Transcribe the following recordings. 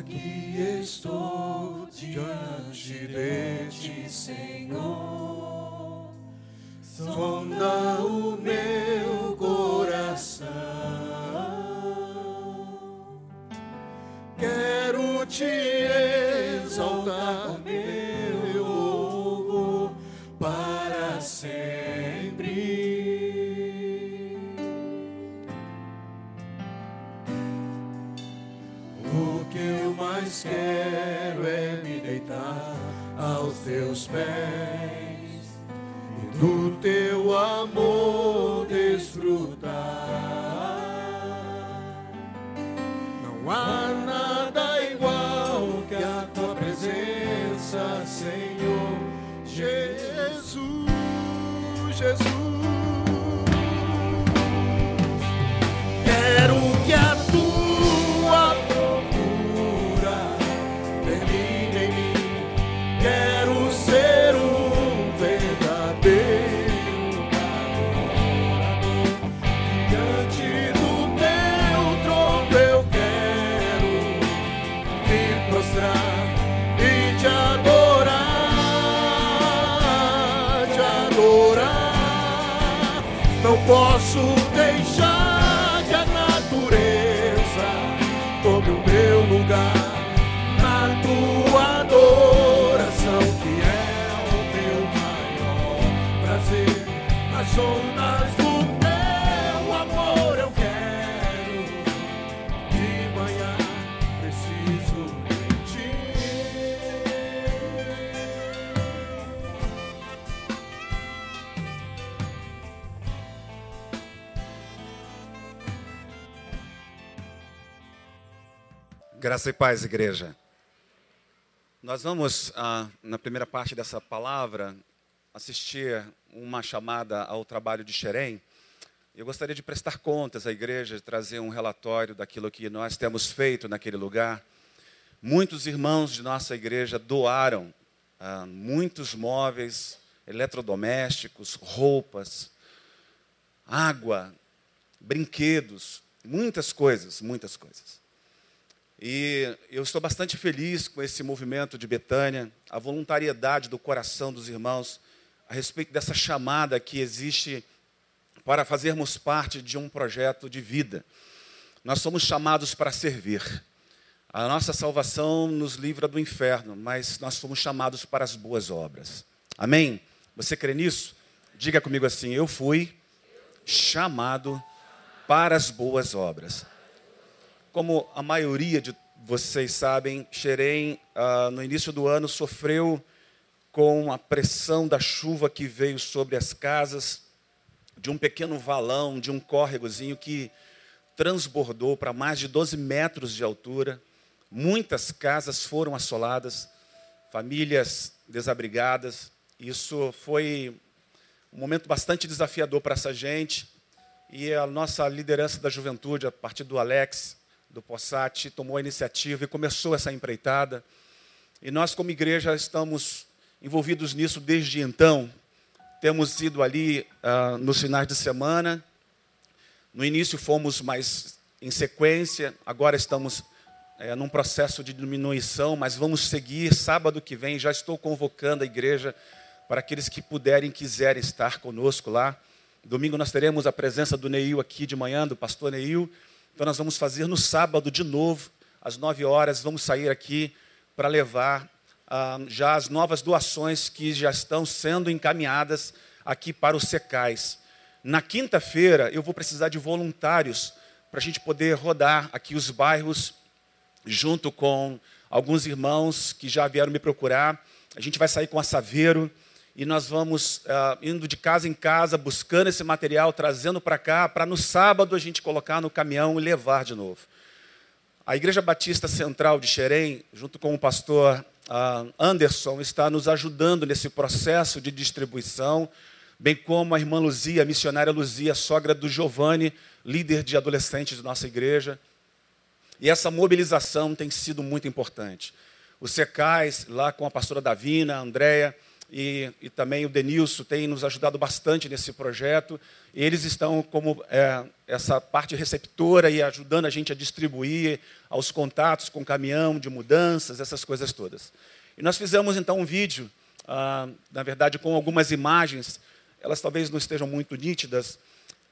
Aqui estou diante de ti, Senhor. Sonda o meu Graça e paz, igreja. Nós vamos, ah, na primeira parte dessa palavra, assistir uma chamada ao trabalho de Xerém. Eu gostaria de prestar contas à igreja, de trazer um relatório daquilo que nós temos feito naquele lugar. Muitos irmãos de nossa igreja doaram ah, muitos móveis, eletrodomésticos, roupas, água, brinquedos, muitas coisas, muitas coisas. E eu estou bastante feliz com esse movimento de Betânia, a voluntariedade do coração dos irmãos a respeito dessa chamada que existe para fazermos parte de um projeto de vida. Nós somos chamados para servir. A nossa salvação nos livra do inferno, mas nós fomos chamados para as boas obras. Amém? Você crê nisso? Diga comigo assim: eu fui chamado para as boas obras. Como a maioria de vocês sabem, Xerém, ah, no início do ano, sofreu com a pressão da chuva que veio sobre as casas, de um pequeno valão, de um córregozinho que transbordou para mais de 12 metros de altura. Muitas casas foram assoladas, famílias desabrigadas. Isso foi um momento bastante desafiador para essa gente. E a nossa liderança da juventude, a partir do Alex, do Possati, tomou a iniciativa e começou essa empreitada. E nós, como igreja, estamos envolvidos nisso desde então. Temos ido ali ah, nos finais de semana. No início fomos mais em sequência, agora estamos eh, num processo de diminuição, mas vamos seguir. Sábado que vem já estou convocando a igreja para aqueles que puderem, quiserem estar conosco lá. Domingo nós teremos a presença do Neil aqui de manhã, do pastor Neil. Então nós vamos fazer no sábado de novo, às nove horas, vamos sair aqui para levar ah, já as novas doações que já estão sendo encaminhadas aqui para os secais. Na quinta-feira eu vou precisar de voluntários para a gente poder rodar aqui os bairros junto com alguns irmãos que já vieram me procurar. A gente vai sair com a Saveiro e nós vamos ah, indo de casa em casa, buscando esse material, trazendo para cá, para no sábado a gente colocar no caminhão e levar de novo. A Igreja Batista Central de Xerém, junto com o pastor ah, Anderson, está nos ajudando nesse processo de distribuição, bem como a irmã Luzia, a missionária Luzia, sogra do Giovanni, líder de adolescentes de nossa igreja. E essa mobilização tem sido muito importante. Os secais, lá com a pastora Davina, a Andréia, e, e também o Denilson têm nos ajudado bastante nesse projeto. Eles estão como é, essa parte receptora e ajudando a gente a distribuir aos contatos com caminhão de mudanças, essas coisas todas. E nós fizemos então um vídeo, ah, na verdade com algumas imagens, elas talvez não estejam muito nítidas,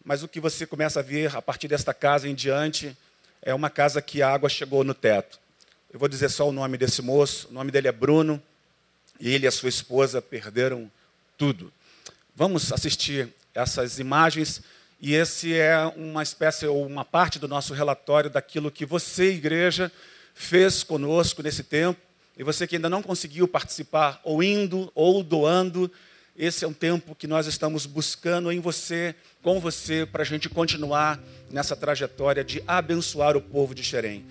mas o que você começa a ver a partir desta casa em diante é uma casa que a água chegou no teto. Eu vou dizer só o nome desse moço, o nome dele é Bruno, e ele e a sua esposa perderam tudo. Vamos assistir essas imagens e esse é uma espécie ou uma parte do nosso relatório daquilo que você, igreja, fez conosco nesse tempo. E você que ainda não conseguiu participar, ou indo, ou doando, esse é um tempo que nós estamos buscando em você, com você, para a gente continuar nessa trajetória de abençoar o povo de Xerém.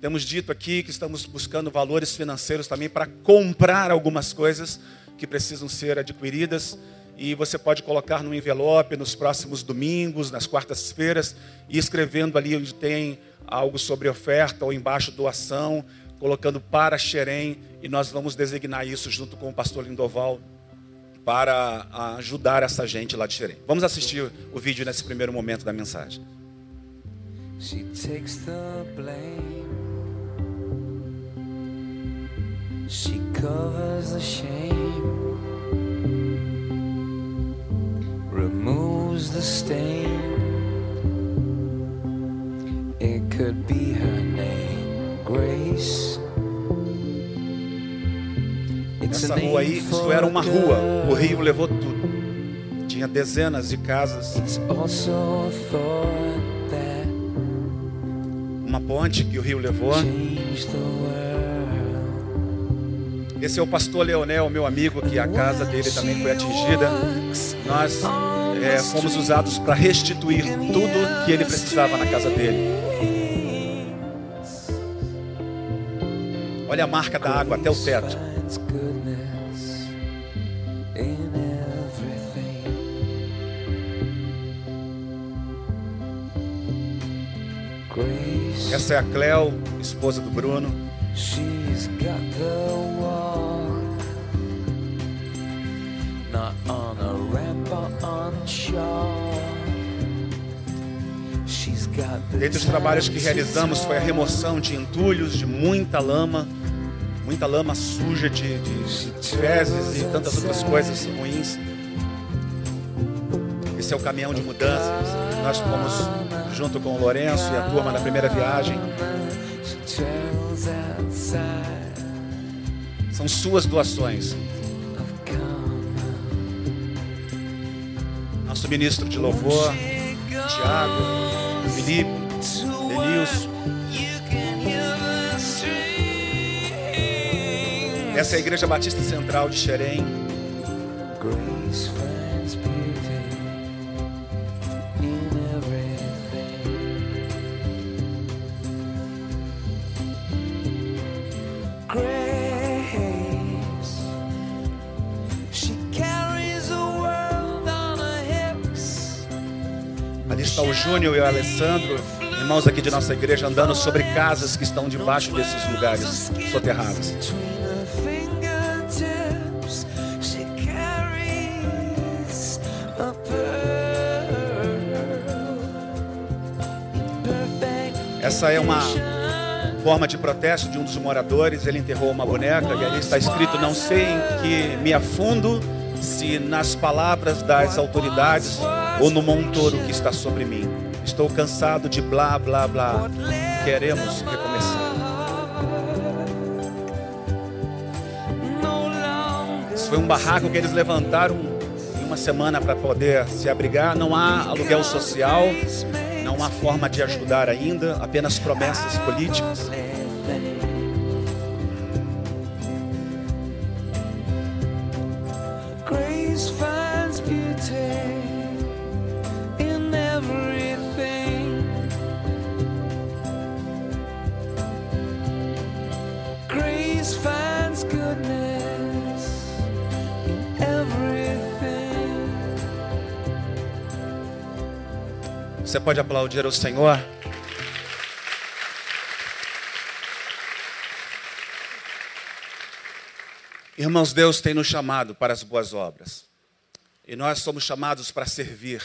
Temos dito aqui que estamos buscando valores financeiros também para comprar algumas coisas que precisam ser adquiridas. E você pode colocar no envelope nos próximos domingos, nas quartas-feiras, e escrevendo ali onde tem algo sobre oferta ou embaixo doação, colocando para Xerém, e nós vamos designar isso junto com o pastor Lindoval para ajudar essa gente lá de Xerém. Vamos assistir o vídeo nesse primeiro momento da mensagem. She takes the blame. She covers the shame, removes the stain. It could be her name, Grace. Essa rua aí, isso era uma rua, o rio levou tudo. Tinha dezenas de casas. Uma ponte que o rio levou. Esse é o pastor Leonel, meu amigo, que a casa dele também foi atingida. Nós é, fomos usados para restituir tudo que ele precisava na casa dele. Olha a marca da água até o teto. Essa é a Cleo, esposa do Bruno. Dentre os trabalhos que realizamos foi a remoção de entulhos, de muita lama, muita lama suja de, de fezes e tantas outras coisas ruins. Esse é o caminhão de mudanças. Nós fomos junto com o Lourenço e a turma na primeira viagem. São suas doações. Nosso ministro de louvor, Tiago, Felipe, Denilson. Essa é a Igreja Batista Central de Xerém. Júnior e o Alessandro, irmãos aqui de nossa igreja, andando sobre casas que estão debaixo desses lugares soterrados. Essa é uma forma de protesto de um dos moradores. Ele enterrou uma boneca e ali está escrito: Não sei em que me afundo, se nas palavras das autoridades ou no montoro que está sobre mim. Estou cansado de blá, blá, blá. Queremos recomeçar. Isso foi um barraco que eles levantaram em uma semana para poder se abrigar. Não há aluguel social, não há forma de ajudar ainda, apenas promessas políticas. Você pode aplaudir ao Senhor? Irmãos, Deus tem nos chamado para as boas obras. E nós somos chamados para servir,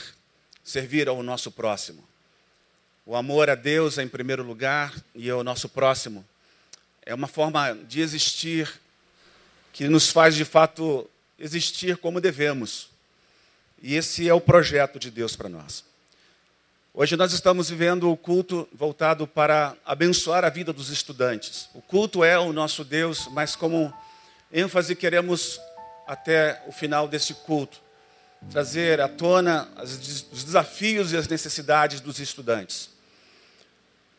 servir ao nosso próximo. O amor a Deus é em primeiro lugar e ao nosso próximo. É uma forma de existir que nos faz de fato existir como devemos. E esse é o projeto de Deus para nós. Hoje nós estamos vivendo o culto voltado para abençoar a vida dos estudantes. O culto é o nosso Deus, mas como ênfase queremos até o final desse culto trazer à tona os desafios e as necessidades dos estudantes.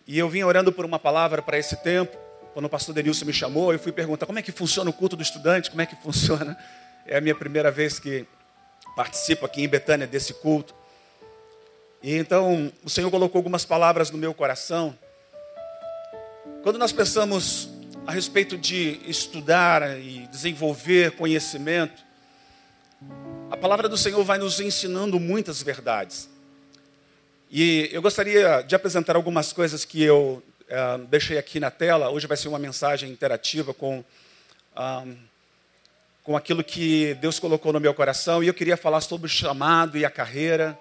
E eu vim orando por uma palavra para esse tempo. Quando o pastor Denilson me chamou, eu fui perguntar como é que funciona o culto do estudante, como é que funciona. É a minha primeira vez que participo aqui em Betânia desse culto. E então o Senhor colocou algumas palavras no meu coração. Quando nós pensamos a respeito de estudar e desenvolver conhecimento, a palavra do Senhor vai nos ensinando muitas verdades. E eu gostaria de apresentar algumas coisas que eu é, deixei aqui na tela. Hoje vai ser uma mensagem interativa com, um, com aquilo que Deus colocou no meu coração. E eu queria falar sobre o chamado e a carreira,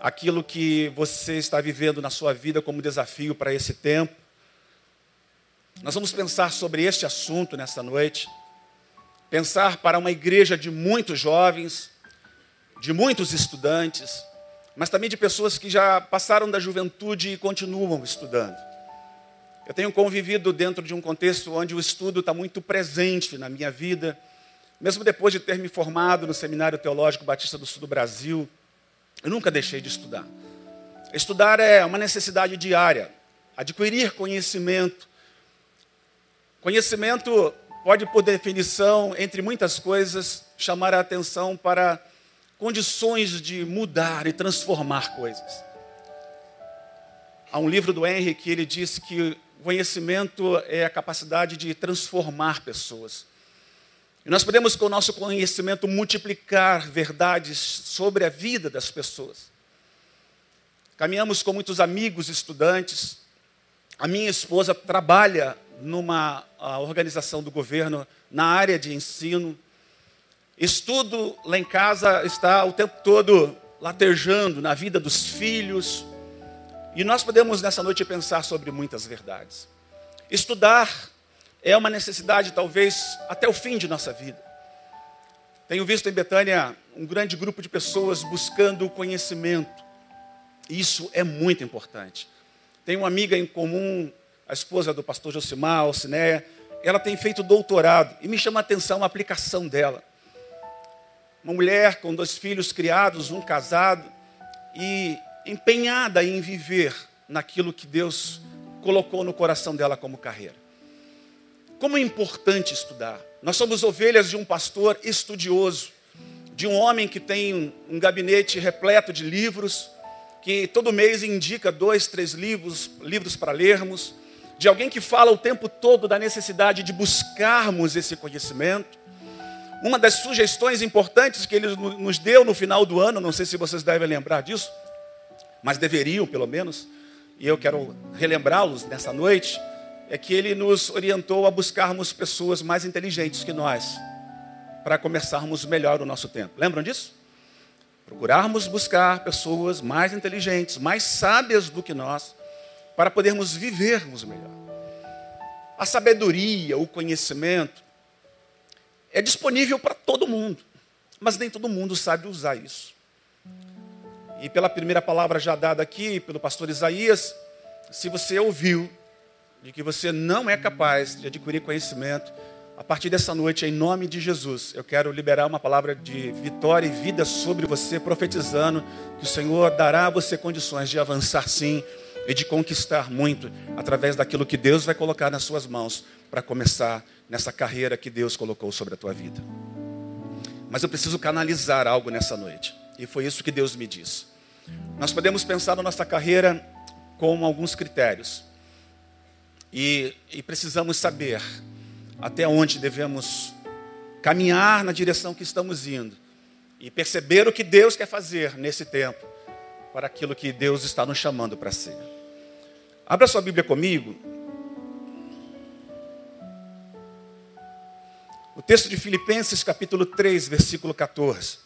aquilo que você está vivendo na sua vida como desafio para esse tempo. Nós vamos pensar sobre este assunto nesta noite. Pensar para uma igreja de muitos jovens, de muitos estudantes mas também de pessoas que já passaram da juventude e continuam estudando. Eu tenho convivido dentro de um contexto onde o estudo está muito presente na minha vida, mesmo depois de ter me formado no Seminário Teológico Batista do Sul do Brasil, eu nunca deixei de estudar. Estudar é uma necessidade diária, adquirir conhecimento. Conhecimento pode, por definição, entre muitas coisas, chamar a atenção para condições de mudar e transformar coisas. Há um livro do Henry que ele diz que conhecimento é a capacidade de transformar pessoas. E nós podemos, com o nosso conhecimento, multiplicar verdades sobre a vida das pessoas. Caminhamos com muitos amigos, estudantes. A minha esposa trabalha numa organização do governo na área de ensino. Estudo lá em casa está o tempo todo latejando na vida dos filhos. E nós podemos nessa noite pensar sobre muitas verdades. Estudar é uma necessidade, talvez, até o fim de nossa vida. Tenho visto em Betânia um grande grupo de pessoas buscando o conhecimento. Isso é muito importante. Tenho uma amiga em comum, a esposa do pastor Josimar, Alcinéia, ela tem feito doutorado e me chama a atenção a aplicação dela uma mulher com dois filhos criados, um casado, e empenhada em viver naquilo que Deus colocou no coração dela como carreira. Como é importante estudar. Nós somos ovelhas de um pastor estudioso, de um homem que tem um gabinete repleto de livros, que todo mês indica dois, três livros, livros para lermos, de alguém que fala o tempo todo da necessidade de buscarmos esse conhecimento uma das sugestões importantes que ele nos deu no final do ano, não sei se vocês devem lembrar disso, mas deveriam pelo menos, e eu quero relembrá-los nessa noite, é que ele nos orientou a buscarmos pessoas mais inteligentes que nós, para começarmos melhor o nosso tempo. Lembram disso? Procurarmos buscar pessoas mais inteligentes, mais sábias do que nós, para podermos vivermos melhor. A sabedoria, o conhecimento, é disponível para todo mundo, mas nem todo mundo sabe usar isso. E pela primeira palavra já dada aqui pelo pastor Isaías, se você ouviu de que você não é capaz de adquirir conhecimento, a partir dessa noite, em nome de Jesus, eu quero liberar uma palavra de vitória e vida sobre você, profetizando que o Senhor dará a você condições de avançar sim e de conquistar muito através daquilo que Deus vai colocar nas suas mãos para começar nessa carreira que Deus colocou sobre a tua vida. Mas eu preciso canalizar algo nessa noite. E foi isso que Deus me disse. Nós podemos pensar na nossa carreira com alguns critérios. E, e precisamos saber até onde devemos caminhar na direção que estamos indo. E perceber o que Deus quer fazer nesse tempo para aquilo que Deus está nos chamando para ser. Abra sua Bíblia comigo o texto de Filipenses, capítulo 3, versículo 14.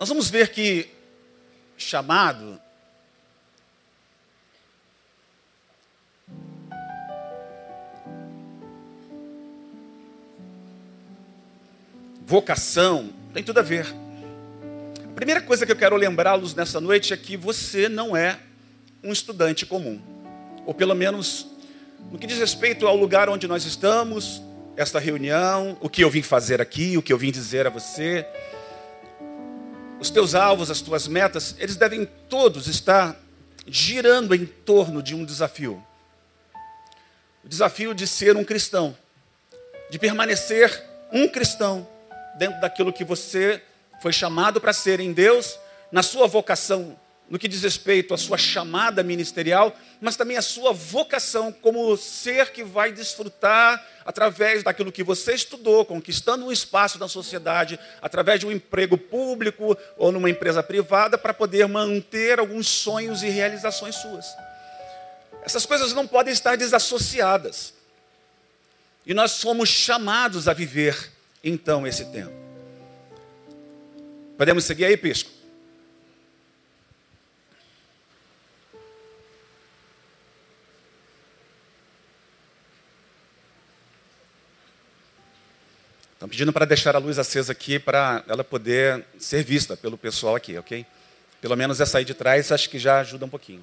Nós vamos ver que chamado vocação, tem tudo a ver. A primeira coisa que eu quero lembrá-los nessa noite é que você não é um estudante comum. Ou pelo menos no que diz respeito ao lugar onde nós estamos, esta reunião, o que eu vim fazer aqui, o que eu vim dizer a você, os teus alvos, as tuas metas, eles devem todos estar girando em torno de um desafio. O desafio de ser um cristão, de permanecer um cristão dentro daquilo que você foi chamado para ser em Deus, na sua vocação, no que diz respeito à sua chamada ministerial, mas também a sua vocação como ser que vai desfrutar através daquilo que você estudou, conquistando um espaço na sociedade, através de um emprego público ou numa empresa privada, para poder manter alguns sonhos e realizações suas. Essas coisas não podem estar desassociadas. E nós somos chamados a viver então esse tempo. Podemos seguir aí, Pisco? Estão pedindo para deixar a luz acesa aqui para ela poder ser vista pelo pessoal aqui, ok? Pelo menos essa aí de trás acho que já ajuda um pouquinho.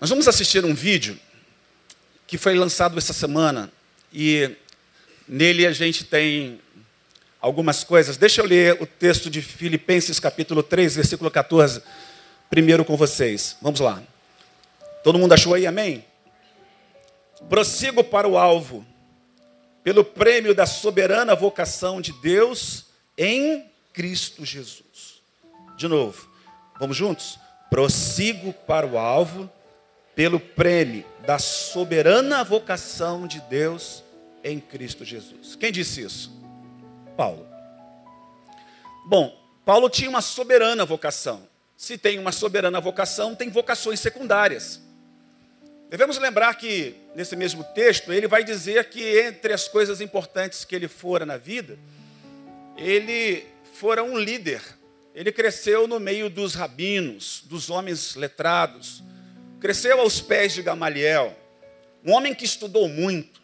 Nós vamos assistir um vídeo que foi lançado essa semana e Nele a gente tem algumas coisas. Deixa eu ler o texto de Filipenses capítulo 3, versículo 14, primeiro com vocês. Vamos lá. Todo mundo achou aí, amém? Prossigo para o alvo, pelo prêmio da soberana vocação de Deus em Cristo Jesus. De novo, vamos juntos? Prossigo para o alvo, pelo prêmio da soberana vocação de Deus em Cristo Jesus. Quem disse isso? Paulo. Bom, Paulo tinha uma soberana vocação. Se tem uma soberana vocação, tem vocações secundárias. Devemos lembrar que, nesse mesmo texto, ele vai dizer que entre as coisas importantes que ele fora na vida, ele fora um líder. Ele cresceu no meio dos rabinos, dos homens letrados. Cresceu aos pés de Gamaliel. Um homem que estudou muito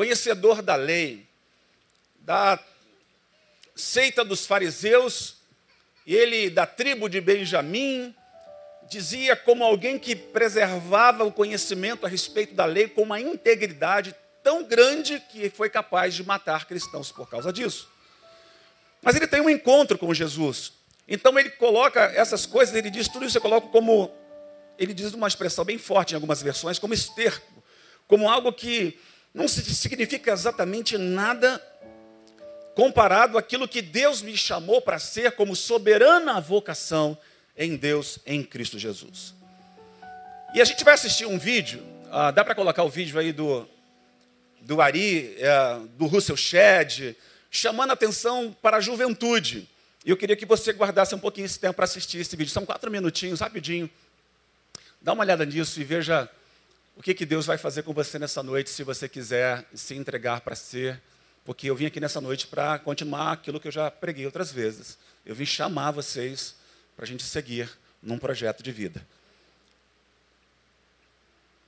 conhecedor da lei, da seita dos fariseus, ele da tribo de Benjamim, dizia como alguém que preservava o conhecimento a respeito da lei com uma integridade tão grande que foi capaz de matar cristãos por causa disso. Mas ele tem um encontro com Jesus. Então ele coloca essas coisas, ele diz tudo isso, eu coloco como, ele diz uma expressão bem forte em algumas versões, como esterco, como algo que não significa exatamente nada comparado àquilo que Deus me chamou para ser como soberana vocação em Deus, em Cristo Jesus. E a gente vai assistir um vídeo, ah, dá para colocar o vídeo aí do, do Ari, é, do Russell Shedd, chamando atenção para a juventude. E eu queria que você guardasse um pouquinho esse tempo para assistir esse vídeo. São quatro minutinhos, rapidinho. Dá uma olhada nisso e veja o que, que Deus vai fazer com você nessa noite, se você quiser se entregar para ser. Porque eu vim aqui nessa noite para continuar aquilo que eu já preguei outras vezes. Eu vim chamar vocês para a gente seguir num projeto de vida.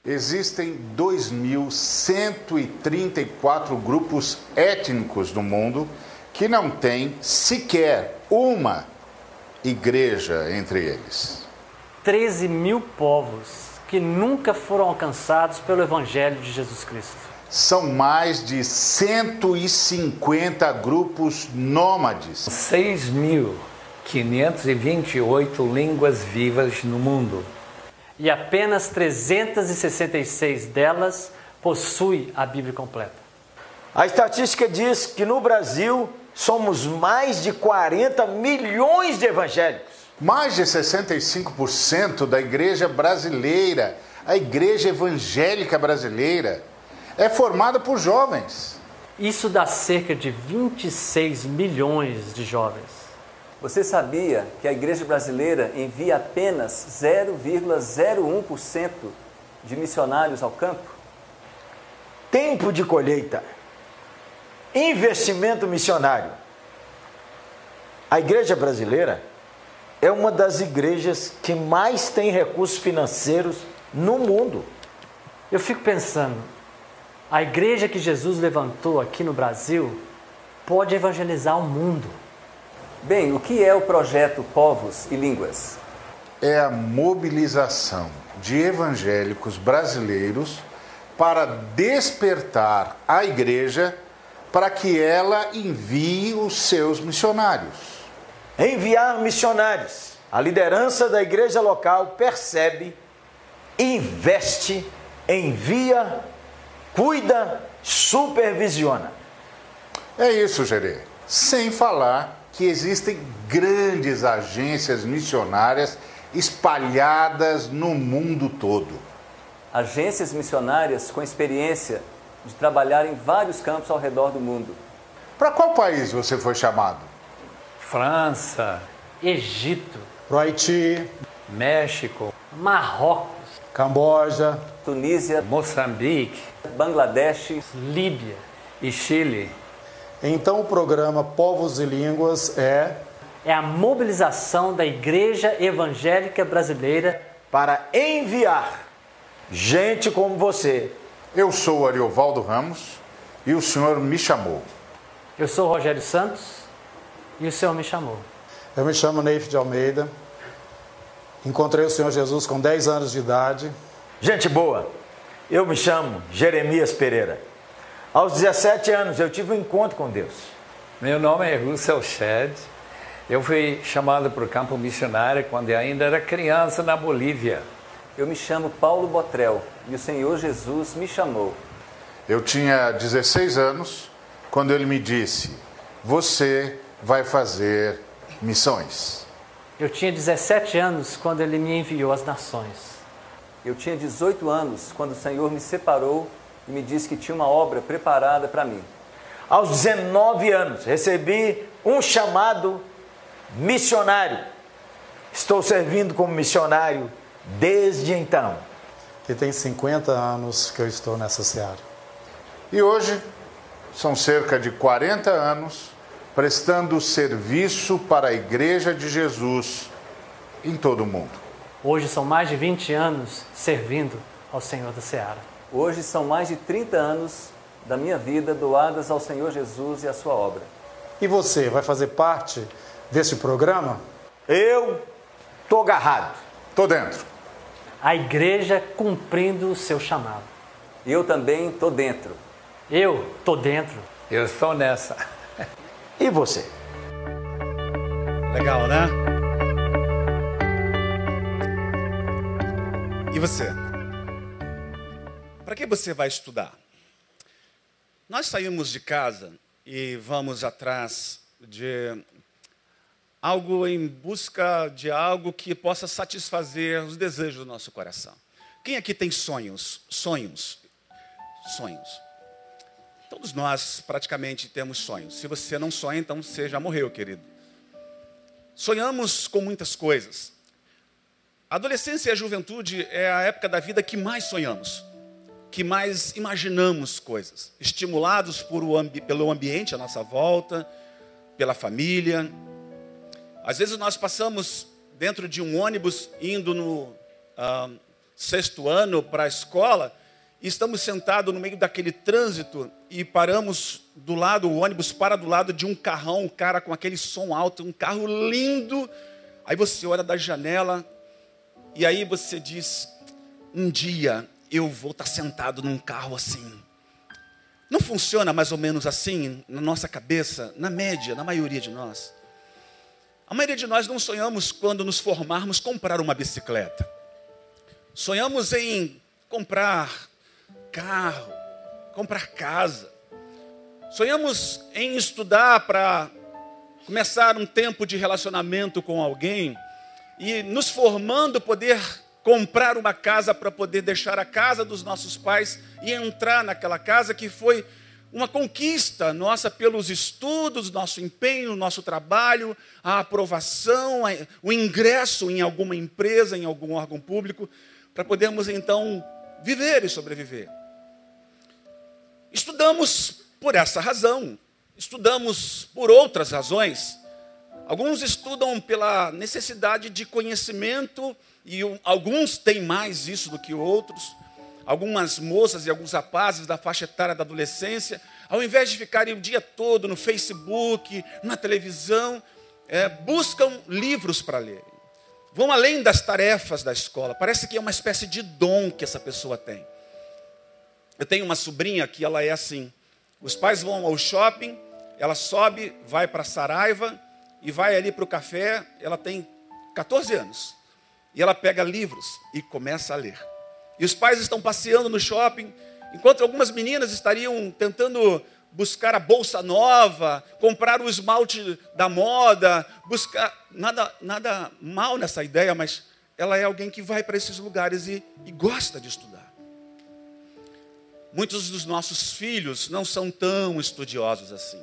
Existem 2.134 grupos étnicos no mundo que não têm sequer uma igreja entre eles. 13 mil povos que nunca foram alcançados pelo Evangelho de Jesus Cristo. São mais de 150 grupos nômades. 6.528 línguas vivas no mundo. E apenas 366 delas possuem a Bíblia completa. A estatística diz que no Brasil somos mais de 40 milhões de evangélicos. Mais de 65% da igreja brasileira, a igreja evangélica brasileira, é formada por jovens. Isso dá cerca de 26 milhões de jovens. Você sabia que a igreja brasileira envia apenas 0,01% de missionários ao campo? tempo de colheita, investimento missionário. A igreja brasileira é uma das igrejas que mais tem recursos financeiros no mundo. Eu fico pensando, a igreja que Jesus levantou aqui no Brasil pode evangelizar o mundo. Bem, o que é o projeto Povos e Línguas? É a mobilização de evangélicos brasileiros para despertar a igreja para que ela envie os seus missionários. Enviar missionários. A liderança da igreja local percebe, investe, envia, cuida, supervisiona. É isso, Gerê. Sem falar que existem grandes agências missionárias espalhadas no mundo todo. Agências missionárias com experiência de trabalhar em vários campos ao redor do mundo. Para qual país você foi chamado? França, Egito, Haiti, México, Marrocos, Camboja, Tunísia, Moçambique Bangladesh, Líbia. e Chile. Então o programa Povos e Línguas é É a mobilização da Igreja Evangélica Brasileira para enviar gente como você. Eu sou o Ariovaldo Ramos e o senhor me chamou. Eu sou o Rogério Santos e o Senhor me chamou. Eu me chamo Neif de Almeida. Encontrei o Senhor Jesus com 10 anos de idade. Gente boa, eu me chamo Jeremias Pereira. Aos 17 anos eu tive um encontro com Deus. Meu nome é Russell Shedd. Eu fui chamado para o campo missionário quando eu ainda era criança na Bolívia. eu me chamo Paulo Botrel e o Senhor Jesus me chamou. Eu tinha 16 anos quando ele me disse: Você vai fazer missões. Eu tinha 17 anos quando ele me enviou às nações. Eu tinha 18 anos quando o Senhor me separou e me disse que tinha uma obra preparada para mim. Aos 19 anos recebi um chamado missionário. Estou servindo como missionário desde então. E tem 50 anos que eu estou nessa seara. E hoje são cerca de 40 anos prestando serviço para a Igreja de Jesus em todo o mundo. Hoje são mais de 20 anos servindo ao Senhor da Seara. Hoje são mais de 30 anos da minha vida doadas ao Senhor Jesus e à sua obra. E você vai fazer parte desse programa? Eu tô agarrado. Tô dentro. A igreja cumprindo o seu chamado. Eu também estou dentro. Eu tô dentro. Eu estou nessa. E você? Legal, né? E você? Para que você vai estudar? Nós saímos de casa e vamos atrás de algo em busca de algo que possa satisfazer os desejos do nosso coração. Quem aqui tem sonhos? Sonhos. Sonhos. Todos nós praticamente temos sonhos. Se você não sonha, então você já morreu, querido. Sonhamos com muitas coisas. A adolescência e a juventude é a época da vida que mais sonhamos, que mais imaginamos coisas, estimulados ambi pelo ambiente à nossa volta, pela família. Às vezes nós passamos dentro de um ônibus indo no ah, sexto ano para a escola e estamos sentados no meio daquele trânsito e paramos do lado, o ônibus para do lado de um carrão, um cara com aquele som alto, um carro lindo. Aí você olha da janela e aí você diz: um dia eu vou estar sentado num carro assim. Não funciona mais ou menos assim na nossa cabeça, na média, na maioria de nós. A maioria de nós não sonhamos quando nos formarmos comprar uma bicicleta. Sonhamos em comprar carro, comprar casa. Sonhamos em estudar para começar um tempo de relacionamento com alguém e nos formando poder comprar uma casa para poder deixar a casa dos nossos pais e entrar naquela casa que foi uma conquista nossa pelos estudos, nosso empenho, nosso trabalho, a aprovação, o ingresso em alguma empresa, em algum órgão público, para podermos então viver e sobreviver. Estudamos por essa razão, estudamos por outras razões. Alguns estudam pela necessidade de conhecimento e alguns têm mais isso do que outros. Algumas moças e alguns rapazes da faixa etária da adolescência, ao invés de ficarem o dia todo no Facebook, na televisão, é, buscam livros para ler. Vão além das tarefas da escola. Parece que é uma espécie de dom que essa pessoa tem. Eu tenho uma sobrinha que ela é assim. Os pais vão ao shopping, ela sobe, vai para Saraiva e vai ali para o café. Ela tem 14 anos. E ela pega livros e começa a ler. E os pais estão passeando no shopping, enquanto algumas meninas estariam tentando buscar a bolsa nova, comprar o esmalte da moda, buscar. Nada, nada mal nessa ideia, mas ela é alguém que vai para esses lugares e, e gosta de estudar. Muitos dos nossos filhos não são tão estudiosos assim.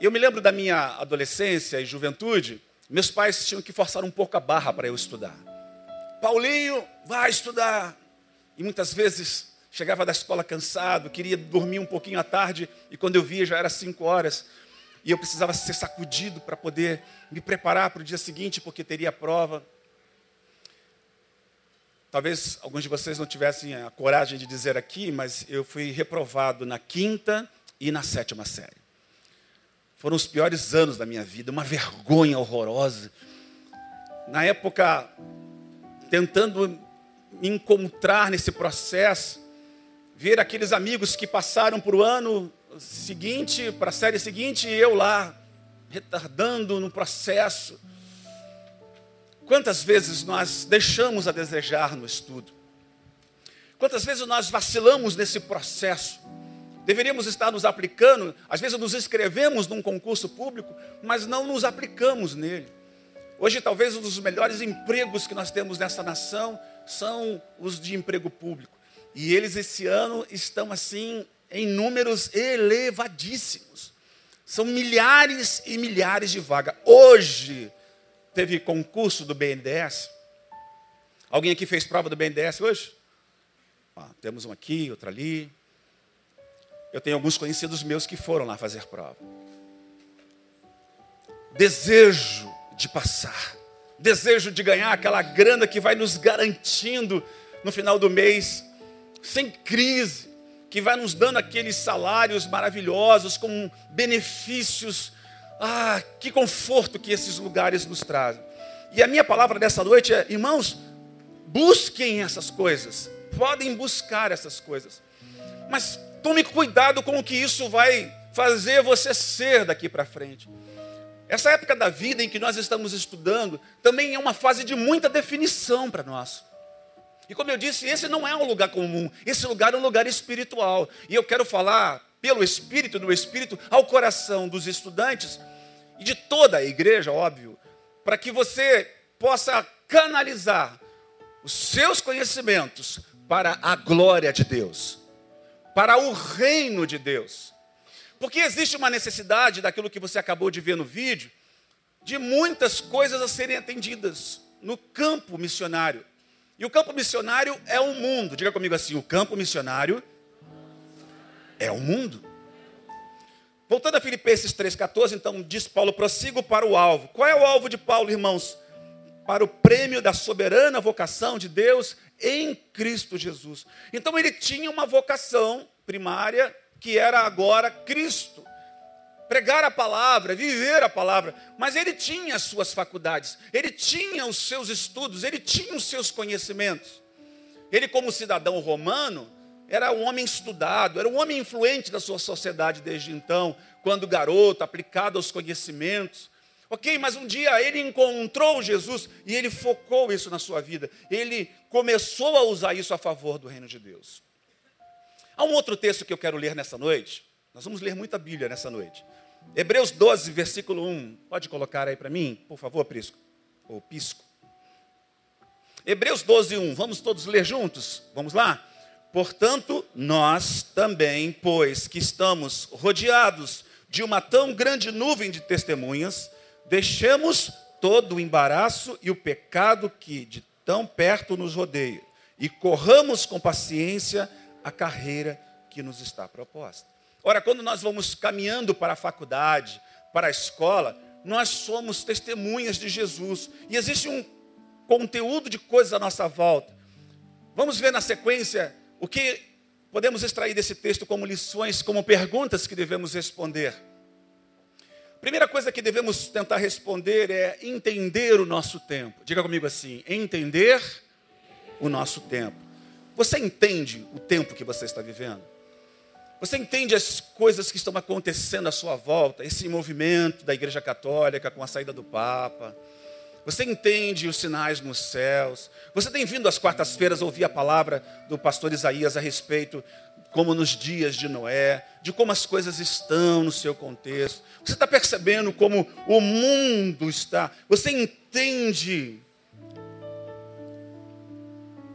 Eu me lembro da minha adolescência e juventude, meus pais tinham que forçar um pouco a barra para eu estudar. Paulinho, vai estudar. E muitas vezes chegava da escola cansado, queria dormir um pouquinho à tarde, e quando eu via já era cinco horas, e eu precisava ser sacudido para poder me preparar para o dia seguinte, porque teria prova. Talvez alguns de vocês não tivessem a coragem de dizer aqui, mas eu fui reprovado na quinta e na sétima série. Foram os piores anos da minha vida, uma vergonha horrorosa. Na época, tentando me encontrar nesse processo, ver aqueles amigos que passaram para o ano seguinte, para a série seguinte, e eu lá, retardando no processo. Quantas vezes nós deixamos a desejar no estudo? Quantas vezes nós vacilamos nesse processo? Deveríamos estar nos aplicando, às vezes nos inscrevemos num concurso público, mas não nos aplicamos nele. Hoje, talvez um dos melhores empregos que nós temos nessa nação são os de emprego público. E eles esse ano estão assim em números elevadíssimos. São milhares e milhares de vagas. Hoje teve concurso do BNDES. Alguém aqui fez prova do BNDES hoje? Temos um aqui, outro ali. Eu tenho alguns conhecidos meus que foram lá fazer prova. Desejo de passar, desejo de ganhar aquela grana que vai nos garantindo no final do mês sem crise, que vai nos dando aqueles salários maravilhosos, com benefícios. Ah, que conforto que esses lugares nos trazem. E a minha palavra dessa noite é: irmãos, busquem essas coisas, podem buscar essas coisas, mas tome cuidado com o que isso vai fazer você ser daqui para frente. Essa época da vida em que nós estamos estudando também é uma fase de muita definição para nós. E como eu disse, esse não é um lugar comum, esse lugar é um lugar espiritual. E eu quero falar pelo Espírito, no Espírito, ao coração dos estudantes e de toda a igreja, óbvio, para que você possa canalizar os seus conhecimentos para a glória de Deus, para o reino de Deus. Porque existe uma necessidade daquilo que você acabou de ver no vídeo, de muitas coisas a serem atendidas no campo missionário. E o campo missionário é o mundo. Diga comigo assim: o campo missionário é o mundo. Voltando a Filipenses 3,14, então diz Paulo: prossigo para o alvo. Qual é o alvo de Paulo, irmãos? Para o prêmio da soberana vocação de Deus em Cristo Jesus. Então ele tinha uma vocação primária que era agora Cristo pregar a palavra, viver a palavra, mas ele tinha as suas faculdades, ele tinha os seus estudos, ele tinha os seus conhecimentos. Ele, como cidadão romano, era um homem estudado, era um homem influente da sua sociedade desde então, quando garoto, aplicado aos conhecimentos. Ok, mas um dia ele encontrou Jesus e ele focou isso na sua vida. Ele começou a usar isso a favor do reino de Deus. Há um outro texto que eu quero ler nessa noite. Nós vamos ler muita Bíblia nessa noite. Hebreus 12, versículo 1. Pode colocar aí para mim, por favor, Prisco? Ou Pisco. Hebreus 12, 1. Vamos todos ler juntos? Vamos lá? Portanto, nós também, pois que estamos rodeados de uma tão grande nuvem de testemunhas, deixemos todo o embaraço e o pecado que de tão perto nos rodeia e corramos com paciência a carreira que nos está proposta. Ora, quando nós vamos caminhando para a faculdade, para a escola, nós somos testemunhas de Jesus. E existe um conteúdo de coisas à nossa volta. Vamos ver na sequência o que podemos extrair desse texto como lições, como perguntas que devemos responder. Primeira coisa que devemos tentar responder é entender o nosso tempo. Diga comigo assim: entender o nosso tempo. Você entende o tempo que você está vivendo? Você entende as coisas que estão acontecendo à sua volta, esse movimento da Igreja Católica com a saída do Papa? Você entende os sinais nos céus? Você tem vindo às quartas-feiras ouvir a palavra do pastor Isaías a respeito, como nos dias de Noé, de como as coisas estão no seu contexto? Você está percebendo como o mundo está? Você entende?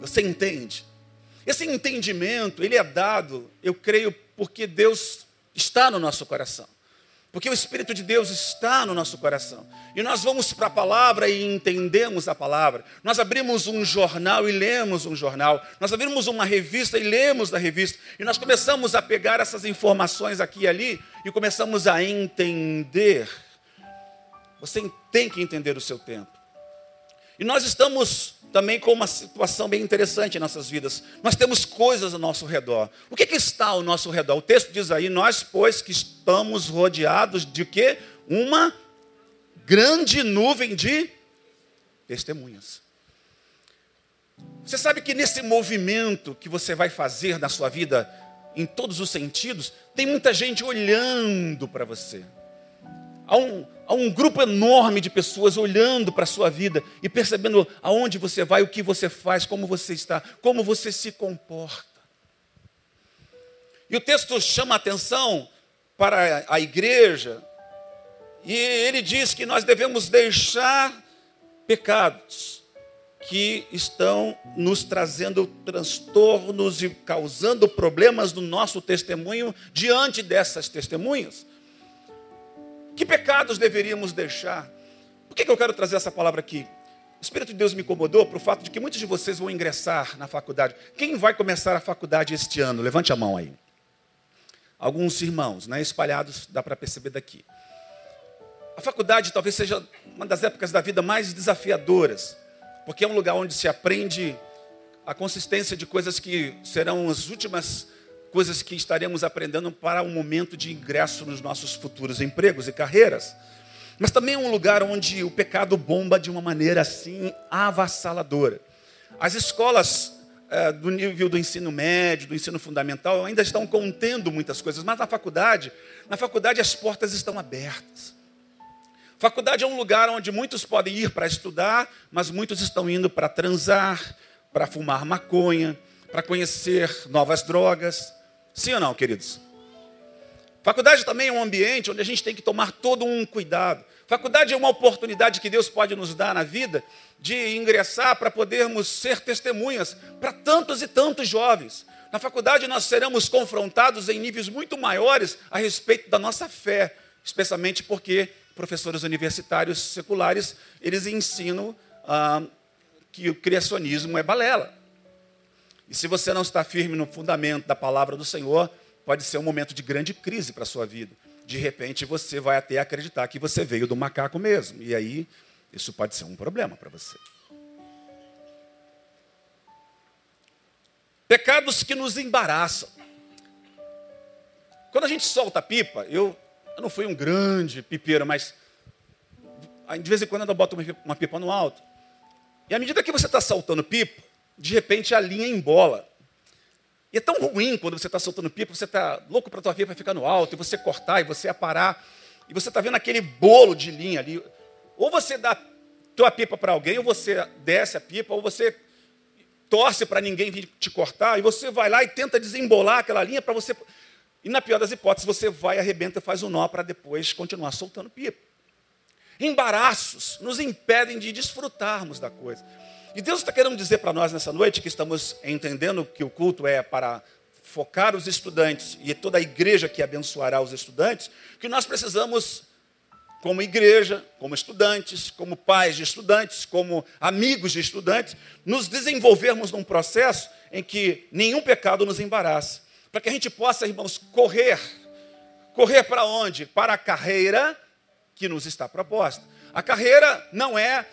Você entende? Esse entendimento, ele é dado, eu creio, porque Deus está no nosso coração. Porque o Espírito de Deus está no nosso coração. E nós vamos para a palavra e entendemos a palavra. Nós abrimos um jornal e lemos um jornal. Nós abrimos uma revista e lemos a revista. E nós começamos a pegar essas informações aqui e ali e começamos a entender. Você tem que entender o seu tempo. E nós estamos também com uma situação bem interessante em nossas vidas. Nós temos coisas ao nosso redor. O que, que está ao nosso redor? O texto diz aí: nós, pois, que estamos rodeados de quê? Uma grande nuvem de testemunhas. Você sabe que nesse movimento que você vai fazer na sua vida, em todos os sentidos, tem muita gente olhando para você. Há um, um grupo enorme de pessoas olhando para a sua vida e percebendo aonde você vai, o que você faz, como você está, como você se comporta. E o texto chama a atenção para a igreja, e ele diz que nós devemos deixar pecados que estão nos trazendo transtornos e causando problemas no nosso testemunho diante dessas testemunhas. Que pecados deveríamos deixar? Por que, que eu quero trazer essa palavra aqui? O Espírito de Deus me incomodou para o fato de que muitos de vocês vão ingressar na faculdade. Quem vai começar a faculdade este ano? Levante a mão aí. Alguns irmãos, né, espalhados, dá para perceber daqui. A faculdade talvez seja uma das épocas da vida mais desafiadoras, porque é um lugar onde se aprende a consistência de coisas que serão as últimas coisas que estaremos aprendendo para o momento de ingresso nos nossos futuros empregos e carreiras. Mas também é um lugar onde o pecado bomba de uma maneira assim avassaladora. As escolas é, do nível do ensino médio, do ensino fundamental, ainda estão contendo muitas coisas, mas na faculdade, na faculdade as portas estão abertas. Faculdade é um lugar onde muitos podem ir para estudar, mas muitos estão indo para transar, para fumar maconha, para conhecer novas drogas. Sim ou não, queridos? Faculdade também é um ambiente onde a gente tem que tomar todo um cuidado. Faculdade é uma oportunidade que Deus pode nos dar na vida de ingressar para podermos ser testemunhas para tantos e tantos jovens. Na faculdade nós seremos confrontados em níveis muito maiores a respeito da nossa fé, especialmente porque professores universitários seculares eles ensinam ah, que o criacionismo é balela. E se você não está firme no fundamento da palavra do Senhor, pode ser um momento de grande crise para a sua vida. De repente você vai até acreditar que você veio do macaco mesmo. E aí isso pode ser um problema para você. Pecados que nos embaraçam. Quando a gente solta a pipa, eu, eu não fui um grande pipeiro, mas de vez em quando eu boto uma pipa no alto. E à medida que você está soltando pipa, de repente a linha embola. E é tão ruim quando você está soltando pipa, você está louco para a tua pipa ficar no alto, e você cortar, e você aparar, e você está vendo aquele bolo de linha ali. Ou você dá tua pipa para alguém, ou você desce a pipa, ou você torce para ninguém vir te cortar, e você vai lá e tenta desembolar aquela linha para você. E na pior das hipóteses, você vai, arrebenta e faz um nó para depois continuar soltando pipa. Embaraços nos impedem de desfrutarmos da coisa. E Deus está querendo dizer para nós nessa noite que estamos entendendo que o culto é para focar os estudantes e toda a igreja que abençoará os estudantes, que nós precisamos, como igreja, como estudantes, como pais de estudantes, como amigos de estudantes, nos desenvolvermos num processo em que nenhum pecado nos embaraça. para que a gente possa, irmãos, correr. Correr para onde? Para a carreira que nos está proposta. A carreira não é,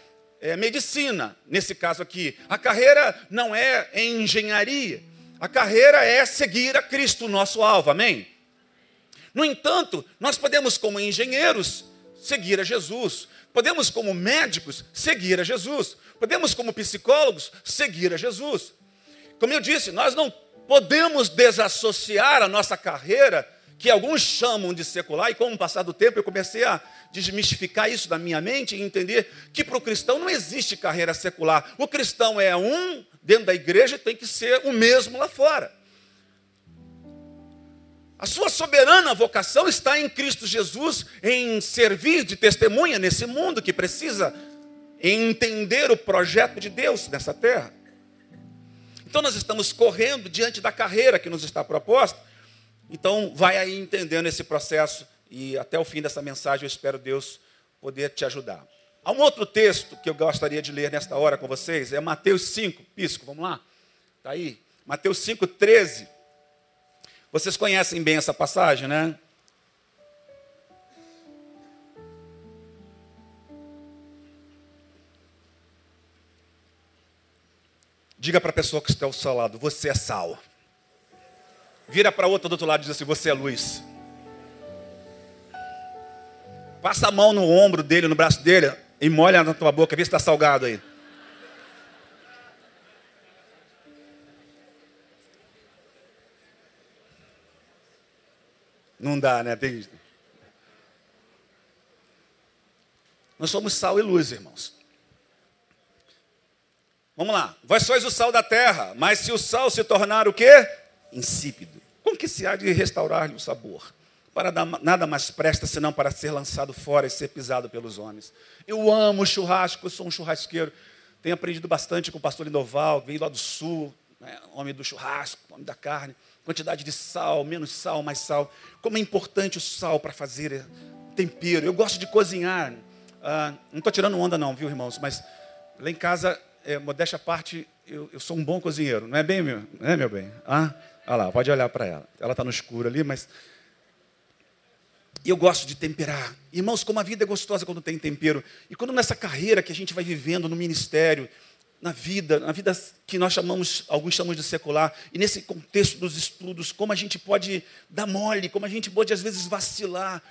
é medicina, nesse caso aqui. A carreira não é em engenharia. A carreira é seguir a Cristo, nosso alvo, amém? No entanto, nós podemos, como engenheiros, seguir a Jesus. Podemos, como médicos, seguir a Jesus. Podemos, como psicólogos, seguir a Jesus. Como eu disse, nós não podemos desassociar a nossa carreira, que alguns chamam de secular, e com o passar do tempo eu comecei a desmistificar isso na minha mente e entender que para o cristão não existe carreira secular. O cristão é um dentro da igreja e tem que ser o mesmo lá fora. A sua soberana vocação está em Cristo Jesus, em servir de testemunha nesse mundo que precisa entender o projeto de Deus nessa terra. Então nós estamos correndo diante da carreira que nos está proposta. Então vai aí entendendo esse processo e até o fim dessa mensagem eu espero Deus poder te ajudar. Há um outro texto que eu gostaria de ler nesta hora com vocês, é Mateus 5, pisco, vamos lá? Está aí. Mateus 5, 13. Vocês conhecem bem essa passagem, né? Diga para a pessoa que está ao seu lado: Você é sal. Vira para outra do outro lado e diz assim: Você é luz. Passa a mão no ombro dele, no braço dele, e molha na tua boca, vê se está salgado aí. Não dá, né? Tem... Nós somos sal e luz, irmãos. Vamos lá. Vós sois o sal da terra, mas se o sal se tornar o quê? Insípido. Como que se há de restaurar-lhe o sabor? Para nada mais presta senão para ser lançado fora e ser pisado pelos homens. Eu amo churrasco, eu sou um churrasqueiro. Tenho aprendido bastante com o pastor Lindoval, veio lá do sul, né, homem do churrasco, homem da carne quantidade de sal, menos sal, mais sal. Como é importante o sal para fazer tempero. Eu gosto de cozinhar. Ah, não estou tirando onda não, viu, irmãos? Mas lá em casa, é, modéstia à parte, eu, eu, sou um bom cozinheiro. Não é bem, meu? Não é, meu bem? Ah, olha lá, pode olhar para ela. Ela está no escuro ali, mas... E eu gosto de temperar. Irmãos, como a vida é gostosa quando tem tempero. E quando nessa carreira que a gente vai vivendo no ministério, na vida, na vida que nós chamamos, alguns chamam de secular, e nesse contexto dos estudos, como a gente pode dar mole, como a gente pode às vezes vacilar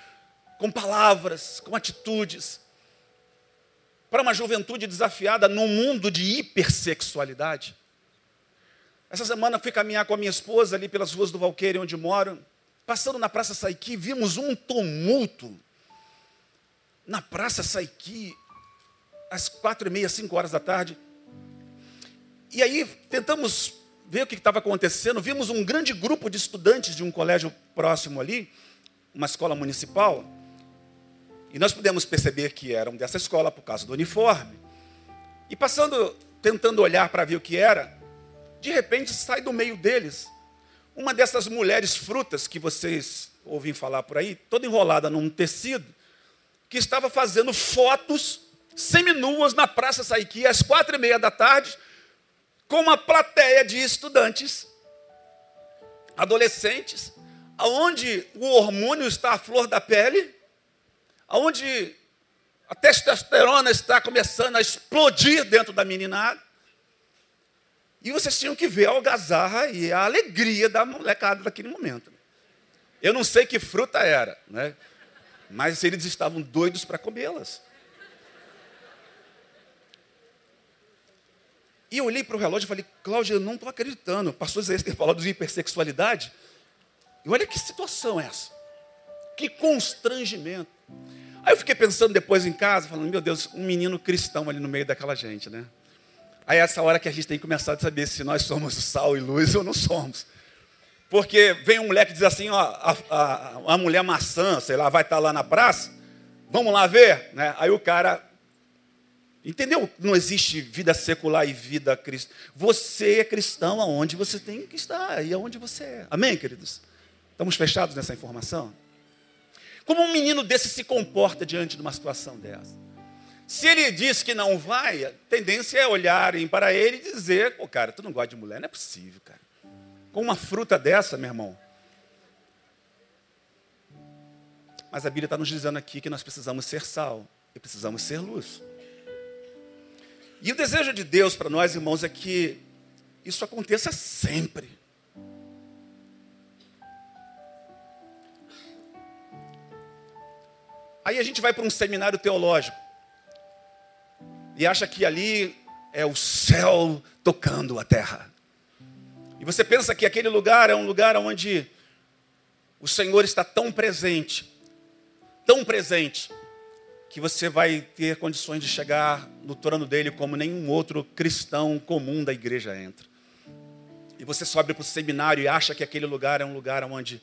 com palavras, com atitudes. Para uma juventude desafiada num mundo de hipersexualidade. Essa semana fui caminhar com a minha esposa ali pelas ruas do Valqueire, onde moro. Passando na Praça Saiki, vimos um tumulto. Na Praça Saiki, às quatro e meia, cinco horas da tarde, e aí tentamos ver o que estava acontecendo. Vimos um grande grupo de estudantes de um colégio próximo ali, uma escola municipal. E nós pudemos perceber que eram dessa escola por causa do uniforme. E passando, tentando olhar para ver o que era, de repente sai do meio deles uma dessas mulheres frutas que vocês ouvem falar por aí, toda enrolada num tecido, que estava fazendo fotos seminuas na Praça Saiki às quatro e meia da tarde, com uma plateia de estudantes, adolescentes, aonde o hormônio está à flor da pele, aonde a testosterona está começando a explodir dentro da meninada. E vocês tinham que ver a algazarra e a alegria da molecada naquele momento. Eu não sei que fruta era, né? mas eles estavam doidos para comê-las. E eu olhei para o relógio e falei, Cláudia, eu não estou acreditando. Pastor Zé ter falado de hipersexualidade. E olha que situação é essa. Que constrangimento. Aí eu fiquei pensando depois em casa, falando, meu Deus, um menino cristão ali no meio daquela gente, né? Aí é essa hora que a gente tem que começar a saber se nós somos sal e luz ou não somos. Porque vem um moleque e diz assim, ó, a, a, a mulher maçã, sei lá, vai estar lá na praça, vamos lá ver? Né? Aí o cara Entendeu? Não existe vida secular e vida cristã. Você é cristão aonde você tem que estar e aonde você é. Amém, queridos? Estamos fechados nessa informação? Como um menino desse se comporta diante de uma situação dessa? Se ele diz que não vai, a tendência é olharem para ele e dizer: pô, cara, tu não gosta de mulher? Não é possível, cara. Com uma fruta dessa, meu irmão. Mas a Bíblia está nos dizendo aqui que nós precisamos ser sal e precisamos ser luz. E o desejo de Deus para nós, irmãos, é que isso aconteça sempre. Aí a gente vai para um seminário teológico e acha que ali é o céu tocando a terra. E você pensa que aquele lugar é um lugar onde o Senhor está tão presente, tão presente, que você vai ter condições de chegar no trono dele como nenhum outro cristão comum da igreja entra. E você sobe para o seminário e acha que aquele lugar é um lugar onde.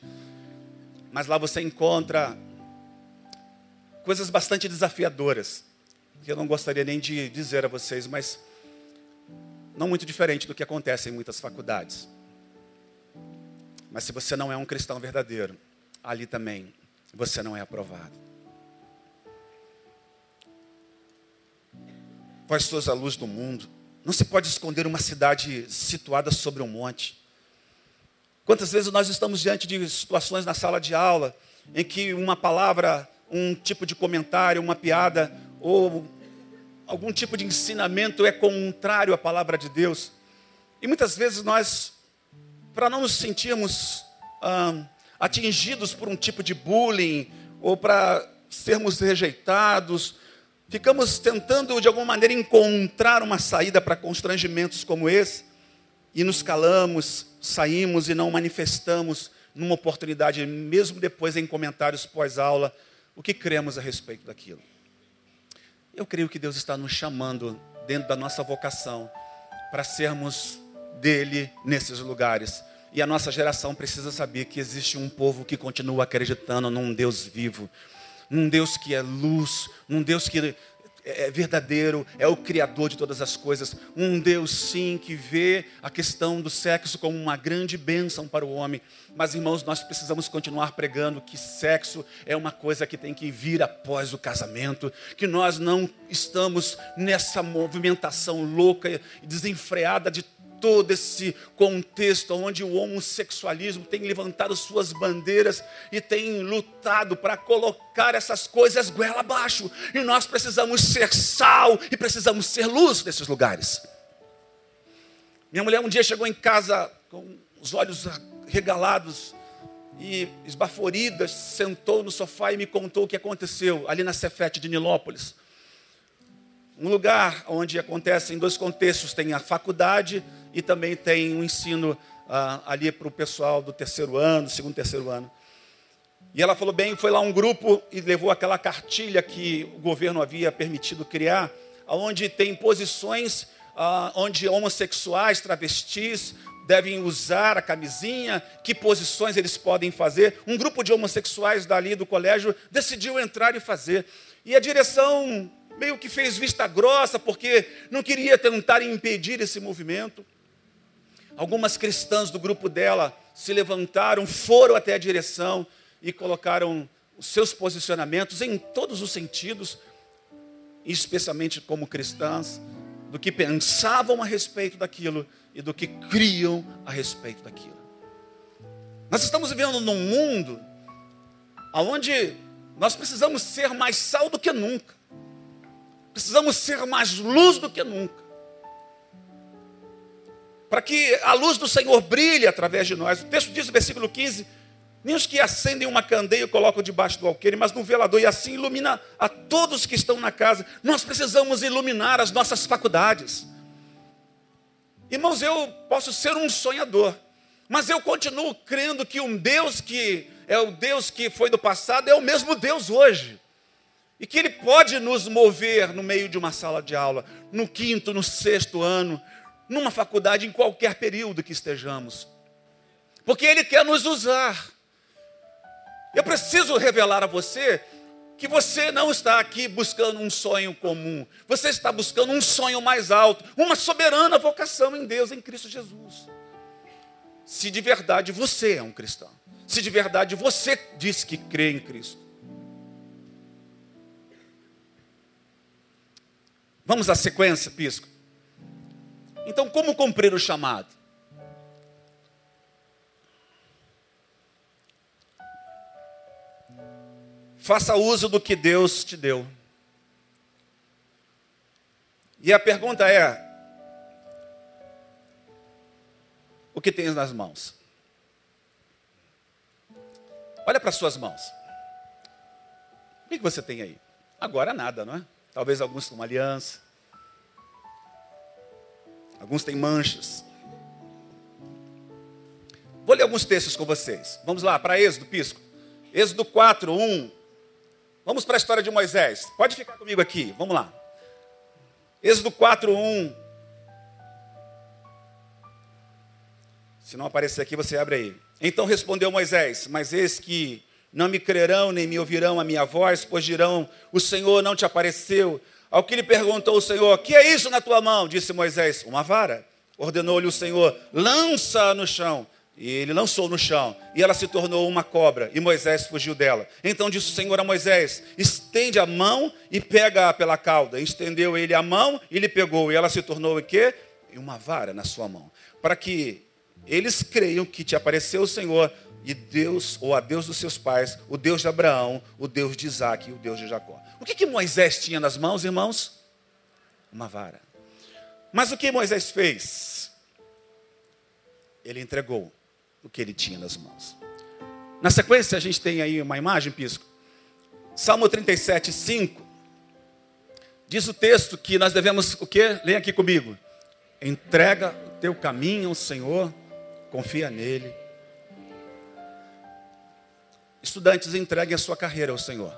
Mas lá você encontra coisas bastante desafiadoras, que eu não gostaria nem de dizer a vocês, mas não muito diferente do que acontece em muitas faculdades. Mas se você não é um cristão verdadeiro, ali também você não é aprovado. Vós sois a luz do mundo. Não se pode esconder uma cidade situada sobre um monte. Quantas vezes nós estamos diante de situações na sala de aula em que uma palavra um tipo de comentário, uma piada ou algum tipo de ensinamento é contrário à palavra de Deus. E muitas vezes nós, para não nos sentirmos ah, atingidos por um tipo de bullying ou para sermos rejeitados, ficamos tentando de alguma maneira encontrar uma saída para constrangimentos como esse e nos calamos, saímos e não manifestamos numa oportunidade, mesmo depois em comentários pós-aula, o que cremos a respeito daquilo. Eu creio que Deus está nos chamando dentro da nossa vocação para sermos dele nesses lugares. E a nossa geração precisa saber que existe um povo que continua acreditando num Deus vivo, num Deus que é luz, num Deus que é, é verdadeiro, é o Criador de todas as coisas. Um Deus, sim, que vê a questão do sexo como uma grande bênção para o homem. Mas, irmãos, nós precisamos continuar pregando que sexo é uma coisa que tem que vir após o casamento, que nós não estamos nessa movimentação louca e desenfreada de todo esse contexto onde o homossexualismo tem levantado suas bandeiras e tem lutado para colocar essas coisas goela abaixo. E nós precisamos ser sal e precisamos ser luz nesses lugares. Minha mulher um dia chegou em casa com os olhos regalados e esbaforidas, sentou no sofá e me contou o que aconteceu ali na Cefete de Nilópolis. Um lugar onde acontece em dois contextos, tem a faculdade e também tem um ensino ah, ali para o pessoal do terceiro ano, segundo, terceiro ano. E ela falou bem, foi lá um grupo e levou aquela cartilha que o governo havia permitido criar, onde tem posições ah, onde homossexuais, travestis devem usar a camisinha, que posições eles podem fazer. Um grupo de homossexuais dali do colégio decidiu entrar e fazer. E a direção meio que fez vista grossa, porque não queria tentar impedir esse movimento. Algumas cristãs do grupo dela se levantaram, foram até a direção e colocaram os seus posicionamentos em todos os sentidos, especialmente como cristãs, do que pensavam a respeito daquilo e do que criam a respeito daquilo. Nós estamos vivendo num mundo onde nós precisamos ser mais sal do que nunca, precisamos ser mais luz do que nunca para que a luz do Senhor brilhe através de nós. O texto diz no versículo 15: Nem os que acendem uma candeia colocam debaixo do alqueire, mas no velador, e assim ilumina a todos que estão na casa. Nós precisamos iluminar as nossas faculdades. Irmãos, eu posso ser um sonhador, mas eu continuo crendo que um Deus que é o Deus que foi do passado é o mesmo Deus hoje. E que Ele pode nos mover no meio de uma sala de aula, no quinto, no sexto ano, numa faculdade, em qualquer período que estejamos. Porque Ele quer nos usar. Eu preciso revelar a você que você não está aqui buscando um sonho comum, você está buscando um sonho mais alto, uma soberana vocação em Deus, em Cristo Jesus. Se de verdade você é um cristão, se de verdade você diz que crê em Cristo. Vamos à sequência, Pisco. Então, como cumprir o chamado? Faça uso do que Deus te deu. E a pergunta é: o que tens nas mãos? Olha para as suas mãos. O que você tem aí? Agora nada, não é? Talvez alguns com aliança. Alguns têm manchas. Vou ler alguns textos com vocês. Vamos lá, para Êxodo, Pisco. Êxodo 4, 1. Vamos para a história de Moisés. Pode ficar comigo aqui, vamos lá. Êxodo 4, 1. Se não aparecer aqui, você abre aí. Então respondeu Moisés: Mas eis que não me crerão nem me ouvirão a minha voz, pois dirão: O Senhor não te apareceu. Ao que lhe perguntou o Senhor: Que é isso na tua mão? Disse Moisés: Uma vara. Ordenou-lhe o Senhor: Lança no chão. E ele lançou no chão, e ela se tornou uma cobra, e Moisés fugiu dela. Então disse o Senhor a Moisés: Estende a mão e pega-a pela cauda. Estendeu ele a mão e lhe pegou, e ela se tornou o quê? Uma vara na sua mão. Para que eles creiam que te apareceu o Senhor, e Deus, ou a Deus dos seus pais, o Deus de Abraão, o Deus de Isaac e o Deus de Jacó. O que, que Moisés tinha nas mãos, irmãos? Uma vara. Mas o que Moisés fez? Ele entregou o que ele tinha nas mãos. Na sequência, a gente tem aí uma imagem, Pisco. Salmo 37, 5. Diz o texto que nós devemos, o quê? Leia aqui comigo. Entrega o teu caminho ao Senhor, confia nele. Estudantes, entreguem a sua carreira ao Senhor.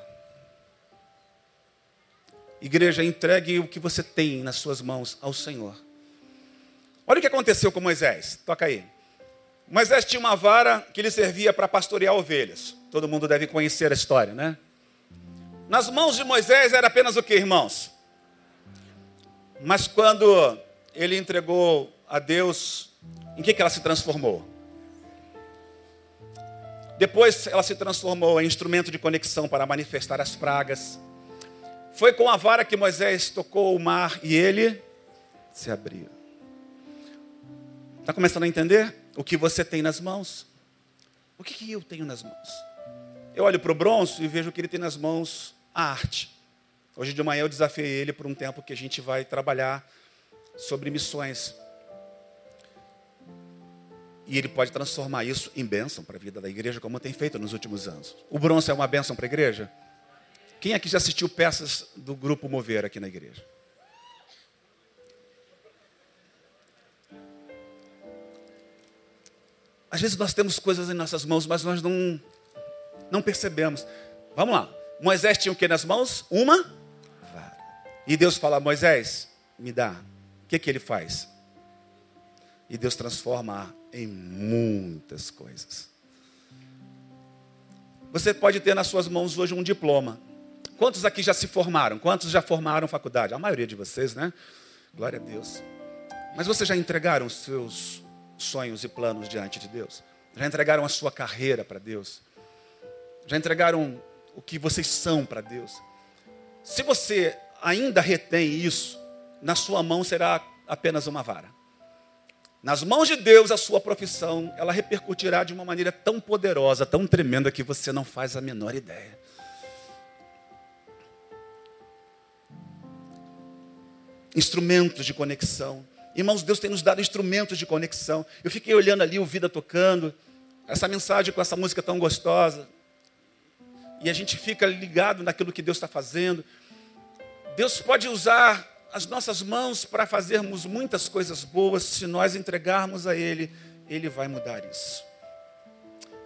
Igreja, entregue o que você tem nas suas mãos ao Senhor. Olha o que aconteceu com Moisés. Toca aí. Moisés tinha uma vara que lhe servia para pastorear ovelhas. Todo mundo deve conhecer a história, né? Nas mãos de Moisés era apenas o que, irmãos? Mas quando ele entregou a Deus, em que, que ela se transformou? Depois ela se transformou em instrumento de conexão para manifestar as pragas. Foi com a vara que Moisés tocou o mar e ele se abriu. Está começando a entender? o que você tem nas mãos. O que, que eu tenho nas mãos? Eu olho para o bronze e vejo que ele tem nas mãos a arte. Hoje de manhã eu desafiei ele por um tempo que a gente vai trabalhar sobre missões. E ele pode transformar isso em bênção para a vida da igreja, como tem feito nos últimos anos. O bronze é uma bênção para a igreja? Quem aqui já assistiu peças do grupo Mover aqui na igreja? Às vezes nós temos coisas em nossas mãos, mas nós não, não percebemos. Vamos lá. Moisés tinha o que nas mãos? Uma vara. E Deus fala, Moisés, me dá. O que, que ele faz? E Deus transforma em muitas coisas. Você pode ter nas suas mãos hoje um diploma. Quantos aqui já se formaram? Quantos já formaram faculdade? A maioria de vocês, né? Glória a Deus. Mas vocês já entregaram os seus sonhos e planos diante de Deus? Já entregaram a sua carreira para Deus? Já entregaram o que vocês são para Deus? Se você ainda retém isso, na sua mão será apenas uma vara. Nas mãos de Deus, a sua profissão, ela repercutirá de uma maneira tão poderosa, tão tremenda, que você não faz a menor ideia. Instrumentos de conexão, Irmãos, Deus tem nos dado instrumentos de conexão. Eu fiquei olhando ali o Vida tocando, essa mensagem com essa música tão gostosa. E a gente fica ligado naquilo que Deus está fazendo. Deus pode usar as nossas mãos para fazermos muitas coisas boas, se nós entregarmos a Ele, Ele vai mudar isso.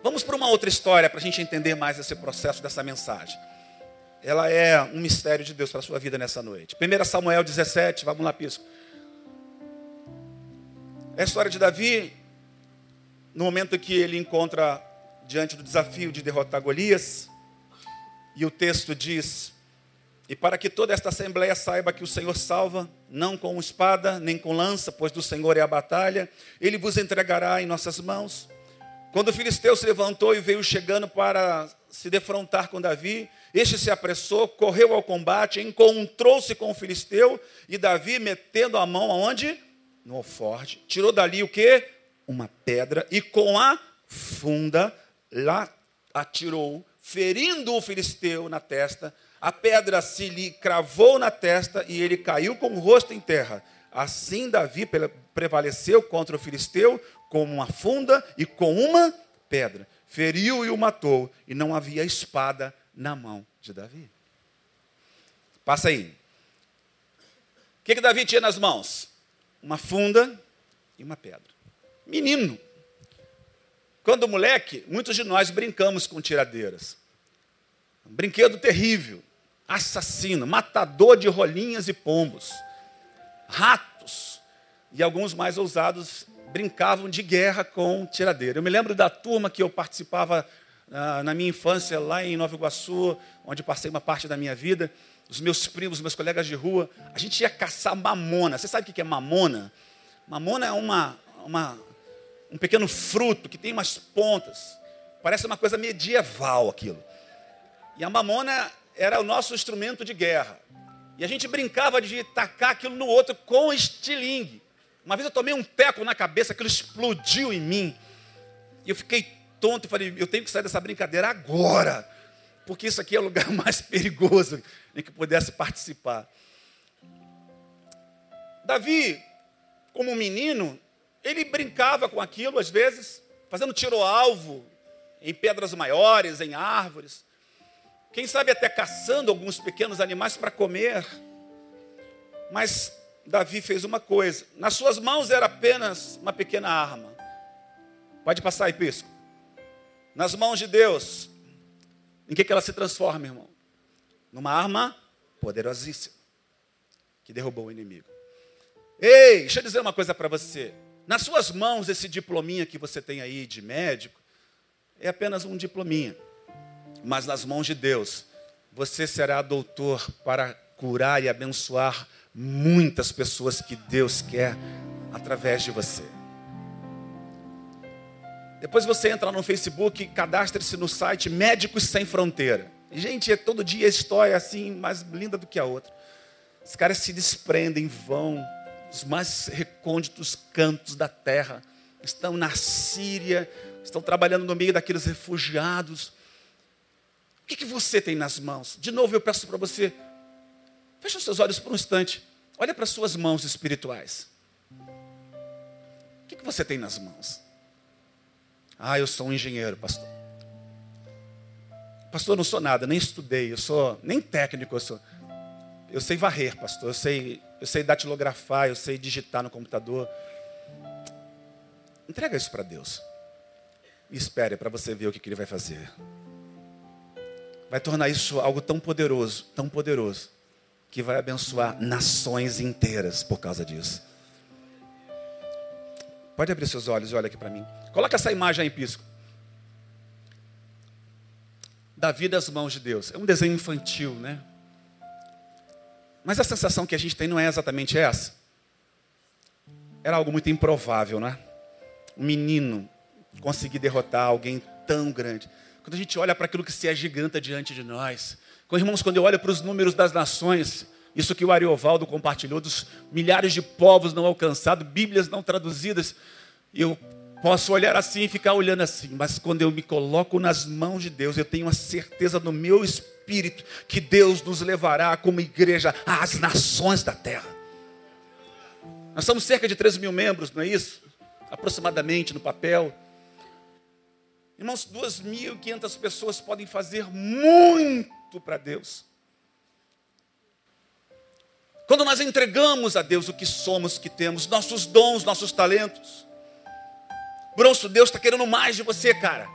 Vamos para uma outra história para a gente entender mais esse processo dessa mensagem. Ela é um mistério de Deus para a sua vida nessa noite. 1 Samuel 17, vamos lá, Pisco. É a história de Davi, no momento que ele encontra diante do desafio de derrotar Golias, e o texto diz: E para que toda esta assembleia saiba que o Senhor salva, não com espada, nem com lança, pois do Senhor é a batalha, ele vos entregará em nossas mãos. Quando o filisteu se levantou e veio chegando para se defrontar com Davi, este se apressou, correu ao combate, encontrou-se com o filisteu, e Davi, metendo a mão aonde? no alforje, tirou dali o que? Uma pedra, e com a funda lá atirou, ferindo o filisteu na testa. A pedra se lhe cravou na testa e ele caiu com o rosto em terra. Assim Davi prevaleceu contra o filisteu com uma funda e com uma pedra. Feriu e o matou, e não havia espada na mão de Davi. Passa aí. O que, que Davi tinha nas mãos? Uma funda e uma pedra. Menino. Quando moleque, muitos de nós brincamos com tiradeiras. Um brinquedo terrível, assassino, matador de rolinhas e pombos ratos. E alguns mais ousados brincavam de guerra com tiradeira. Eu me lembro da turma que eu participava ah, na minha infância, lá em Nova Iguaçu, onde passei uma parte da minha vida. Os meus primos, meus colegas de rua, a gente ia caçar mamona. Você sabe o que é mamona? Mamona é uma, uma, um pequeno fruto que tem umas pontas. Parece uma coisa medieval aquilo. E a mamona era o nosso instrumento de guerra. E a gente brincava de tacar aquilo no outro com estilingue. Uma vez eu tomei um teco na cabeça, aquilo explodiu em mim. E eu fiquei tonto e falei, eu tenho que sair dessa brincadeira agora. Porque isso aqui é o lugar mais perigoso em que pudesse participar. Davi, como um menino, ele brincava com aquilo às vezes, fazendo tiro-alvo em pedras maiores, em árvores. Quem sabe até caçando alguns pequenos animais para comer. Mas Davi fez uma coisa: nas suas mãos era apenas uma pequena arma. Pode passar aí, pisco. Nas mãos de Deus, em que, que ela se transforma, irmão? Numa arma poderosíssima que derrubou o inimigo. Ei, deixa eu dizer uma coisa para você. Nas suas mãos, esse diplominha que você tem aí de médico é apenas um diplominha mas nas mãos de Deus, você será doutor para curar e abençoar muitas pessoas que Deus quer através de você. Depois você entra no Facebook, cadastre-se no site Médicos Sem Fronteira. Gente, é todo dia história assim, mais linda do que a outra. Os caras se desprendem, vão dos mais recônditos cantos da terra. Estão na Síria, estão trabalhando no meio daqueles refugiados o que, que você tem nas mãos? De novo, eu peço para você, feche os seus olhos por um instante. Olha para as suas mãos espirituais. O que, que você tem nas mãos? Ah, eu sou um engenheiro, pastor. Pastor, eu não sou nada, nem estudei, eu sou nem técnico, eu sou. Eu sei varrer, pastor, eu sei, eu sei datilografar, eu sei digitar no computador. Entrega isso para Deus. E espere para você ver o que, que Ele vai fazer vai tornar isso algo tão poderoso, tão poderoso, que vai abençoar nações inteiras por causa disso. Pode abrir seus olhos e olha aqui para mim. Coloca essa imagem aí, pisco. Davi das mãos de Deus. É um desenho infantil, né? Mas a sensação que a gente tem não é exatamente essa. Era algo muito improvável, né? Um menino conseguir derrotar alguém tão grande. Quando a gente olha para aquilo que se é diante de nós. Com irmãos, quando eu olho para os números das nações, isso que o Ariovaldo compartilhou, dos milhares de povos não alcançados, Bíblias não traduzidas, eu posso olhar assim e ficar olhando assim, mas quando eu me coloco nas mãos de Deus, eu tenho a certeza no meu espírito que Deus nos levará como igreja às nações da terra. Nós somos cerca de 13 mil membros, não é isso? Aproximadamente no papel. Irmãos, 2.500 pessoas podem fazer muito para Deus. Quando nós entregamos a Deus o que somos, que temos, nossos dons, nossos talentos. Bronço, Deus está querendo mais de você, cara.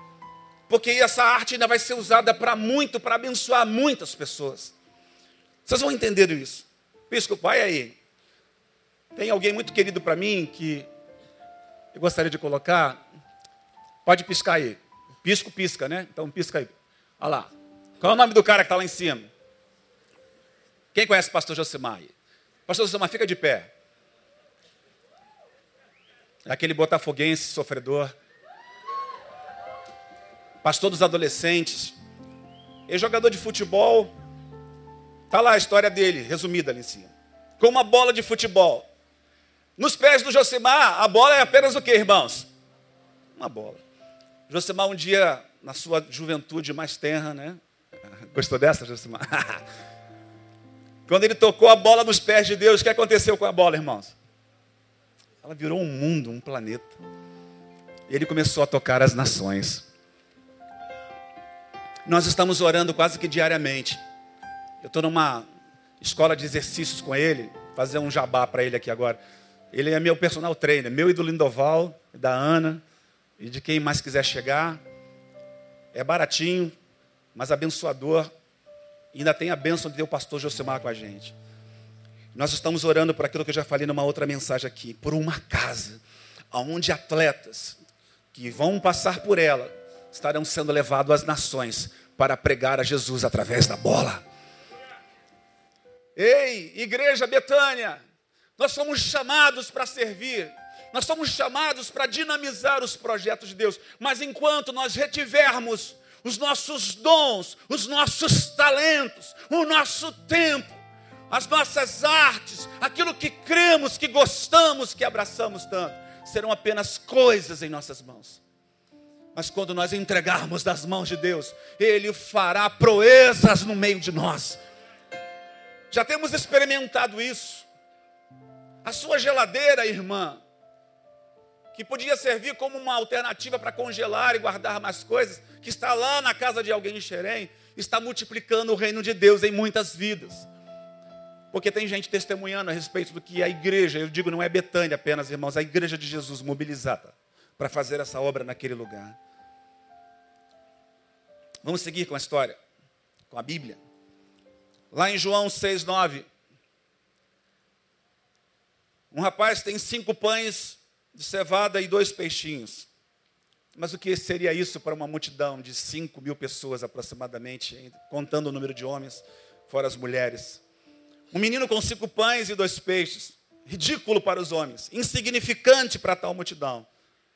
Porque essa arte ainda vai ser usada para muito, para abençoar muitas pessoas. Vocês vão entender isso. Pisco, vai aí. Tem alguém muito querido para mim que eu gostaria de colocar. Pode piscar aí. Pisco, pisca, né? Então pisca aí. Olha lá. Qual é o nome do cara que está lá em cima? Quem conhece o pastor Josimar? Pastor Josimar, fica de pé. É aquele botafoguense sofredor. Pastor dos adolescentes. É jogador de futebol. Está lá a história dele, resumida ali em cima. Com uma bola de futebol. Nos pés do Josimar, a bola é apenas o que, irmãos? Uma bola. Josemar um dia na sua juventude mais tenra, né? Gostou dessa, Josimar? Quando ele tocou a bola nos pés de Deus, o que aconteceu com a bola, irmãos? Ela virou um mundo, um planeta. E ele começou a tocar as nações. Nós estamos orando quase que diariamente. Eu estou numa escola de exercícios com ele, fazer um jabá para ele aqui agora. Ele é meu personal trainer, meu e do Lindoval, da Ana, e de quem mais quiser chegar. É baratinho, mas abençoador. Ainda tem a bênção de ter o pastor Josemar com a gente. Nós estamos orando por aquilo que eu já falei numa outra mensagem aqui, por uma casa, onde atletas que vão passar por ela estarão sendo levados às nações para pregar a Jesus através da bola. Ei, igreja Betânia, nós somos chamados para servir, nós somos chamados para dinamizar os projetos de Deus, mas enquanto nós retivermos os nossos dons, os nossos talentos, o nosso tempo, as nossas artes, aquilo que cremos, que gostamos, que abraçamos tanto, serão apenas coisas em nossas mãos. Mas quando nós entregarmos das mãos de Deus, Ele fará proezas no meio de nós. Já temos experimentado isso. A sua geladeira, irmã, que podia servir como uma alternativa para congelar e guardar mais coisas, que está lá na casa de alguém em Xerém, está multiplicando o reino de Deus em muitas vidas. Porque tem gente testemunhando a respeito do que a igreja, eu digo não é Betânia apenas, irmãos, a igreja de Jesus mobilizada para fazer essa obra naquele lugar. Vamos seguir com a história, com a Bíblia. Lá em João 6,9. Um rapaz tem cinco pães de cevada e dois peixinhos. Mas o que seria isso para uma multidão de cinco mil pessoas aproximadamente, contando o número de homens, fora as mulheres? Um menino com cinco pães e dois peixes. Ridículo para os homens, insignificante para tal multidão.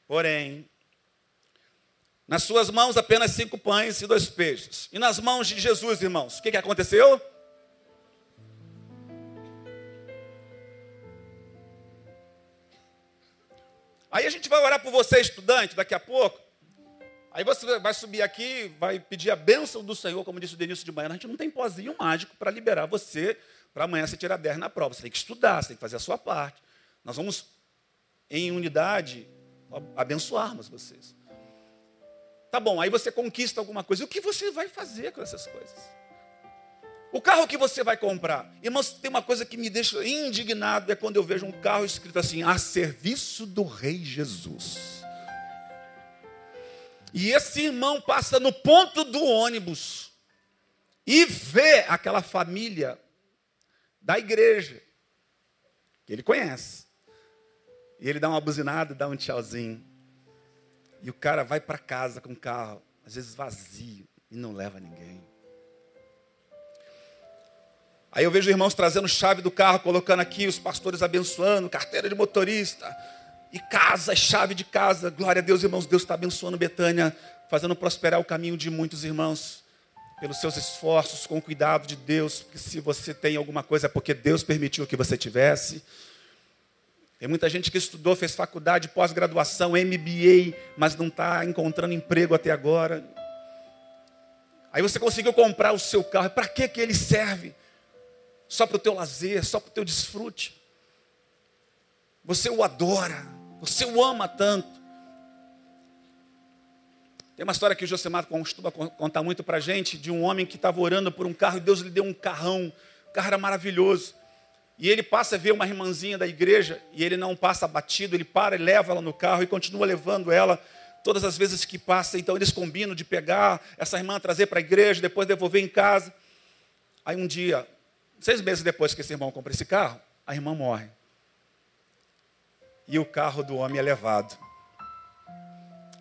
Porém, nas suas mãos apenas cinco pães e dois peixes. E nas mãos de Jesus, irmãos, o que, que aconteceu? Aí a gente vai orar por você, estudante, daqui a pouco. Aí você vai subir aqui, vai pedir a bênção do Senhor, como disse o Denilson de manhã. A gente não tem pozinho mágico para liberar você para amanhã você tirar 10 na prova. Você tem que estudar, você tem que fazer a sua parte. Nós vamos, em unidade, abençoarmos vocês. Tá bom, aí você conquista alguma coisa. O que você vai fazer com essas coisas? O carro que você vai comprar. Irmãos, tem uma coisa que me deixa indignado, é quando eu vejo um carro escrito assim, a serviço do Rei Jesus. E esse irmão passa no ponto do ônibus e vê aquela família da igreja, que ele conhece. E ele dá uma buzinada, dá um tchauzinho. E o cara vai para casa com o carro, às vezes vazio, e não leva ninguém. Aí eu vejo irmãos trazendo chave do carro, colocando aqui, os pastores abençoando, carteira de motorista, e casa, chave de casa. Glória a Deus, irmãos, Deus está abençoando Betânia, fazendo prosperar o caminho de muitos irmãos, pelos seus esforços, com o cuidado de Deus, porque se você tem alguma coisa é porque Deus permitiu que você tivesse. Tem muita gente que estudou, fez faculdade, pós-graduação, MBA, mas não está encontrando emprego até agora. Aí você conseguiu comprar o seu carro, para que, que ele serve? Só para o teu lazer, só para o teu desfrute. Você o adora, você o ama tanto. Tem uma história que o Josemar costuma contar muito para gente, de um homem que estava orando por um carro e Deus lhe deu um carrão, o carro era maravilhoso. E ele passa a ver uma irmãzinha da igreja e ele não passa batido, ele para e leva ela no carro e continua levando ela todas as vezes que passa. Então eles combinam de pegar essa irmã, trazer para a igreja, depois devolver em casa. Aí um dia Seis meses depois que esse irmão compra esse carro, a irmã morre. E o carro do homem é levado.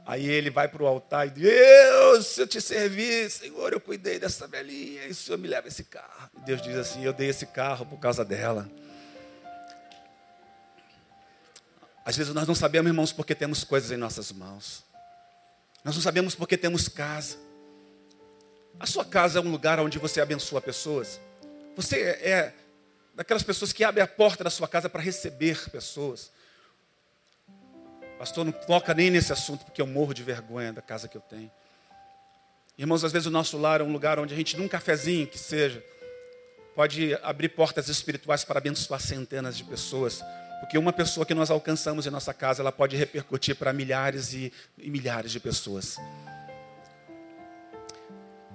Aí ele vai para o altar e diz: Deus, se eu te servir, Senhor, eu cuidei dessa velhinha, e o Senhor me leva esse carro. E Deus diz assim: Eu dei esse carro por causa dela. Às vezes nós não sabemos, irmãos, porque temos coisas em nossas mãos. Nós não sabemos porque temos casa. A sua casa é um lugar onde você abençoa pessoas. Você é daquelas pessoas que abre a porta da sua casa para receber pessoas. Pastor, não toca nem nesse assunto, porque eu morro de vergonha da casa que eu tenho. Irmãos, às vezes o nosso lar é um lugar onde a gente, num cafezinho que seja, pode abrir portas espirituais para abençoar centenas de pessoas. Porque uma pessoa que nós alcançamos em nossa casa, ela pode repercutir para milhares e, e milhares de pessoas.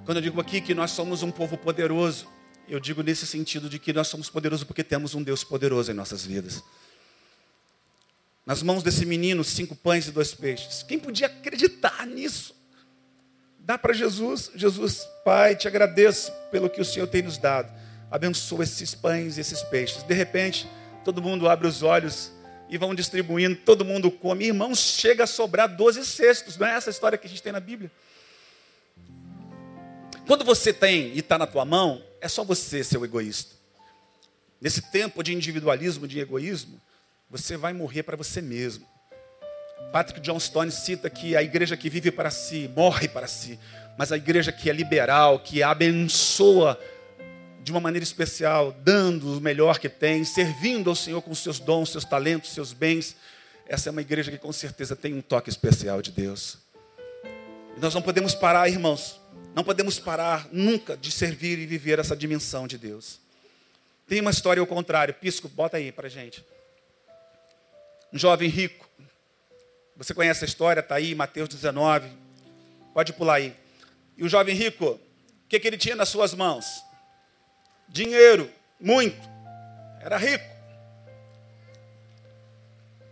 Quando eu digo aqui que nós somos um povo poderoso, eu digo nesse sentido de que nós somos poderosos porque temos um Deus poderoso em nossas vidas. Nas mãos desse menino, cinco pães e dois peixes. Quem podia acreditar nisso? Dá para Jesus, Jesus, Pai, te agradeço pelo que o Senhor tem nos dado. Abençoa esses pães e esses peixes. De repente, todo mundo abre os olhos e vão distribuindo, todo mundo come. Irmãos, chega a sobrar 12 cestos. Não é essa história que a gente tem na Bíblia? Quando você tem e está na tua mão, é só você ser o egoísta. Nesse tempo de individualismo, de egoísmo, você vai morrer para você mesmo. Patrick John Stone cita que a igreja que vive para si, morre para si. Mas a igreja que é liberal, que abençoa de uma maneira especial, dando o melhor que tem, servindo ao Senhor com seus dons, seus talentos, seus bens, essa é uma igreja que com certeza tem um toque especial de Deus. E nós não podemos parar, irmãos, não podemos parar nunca de servir e viver essa dimensão de Deus. Tem uma história ao contrário, Pisco, bota aí para gente. Um jovem rico, você conhece a história, está aí, Mateus 19. Pode pular aí. E o jovem rico, o que, que ele tinha nas suas mãos? Dinheiro, muito. Era rico.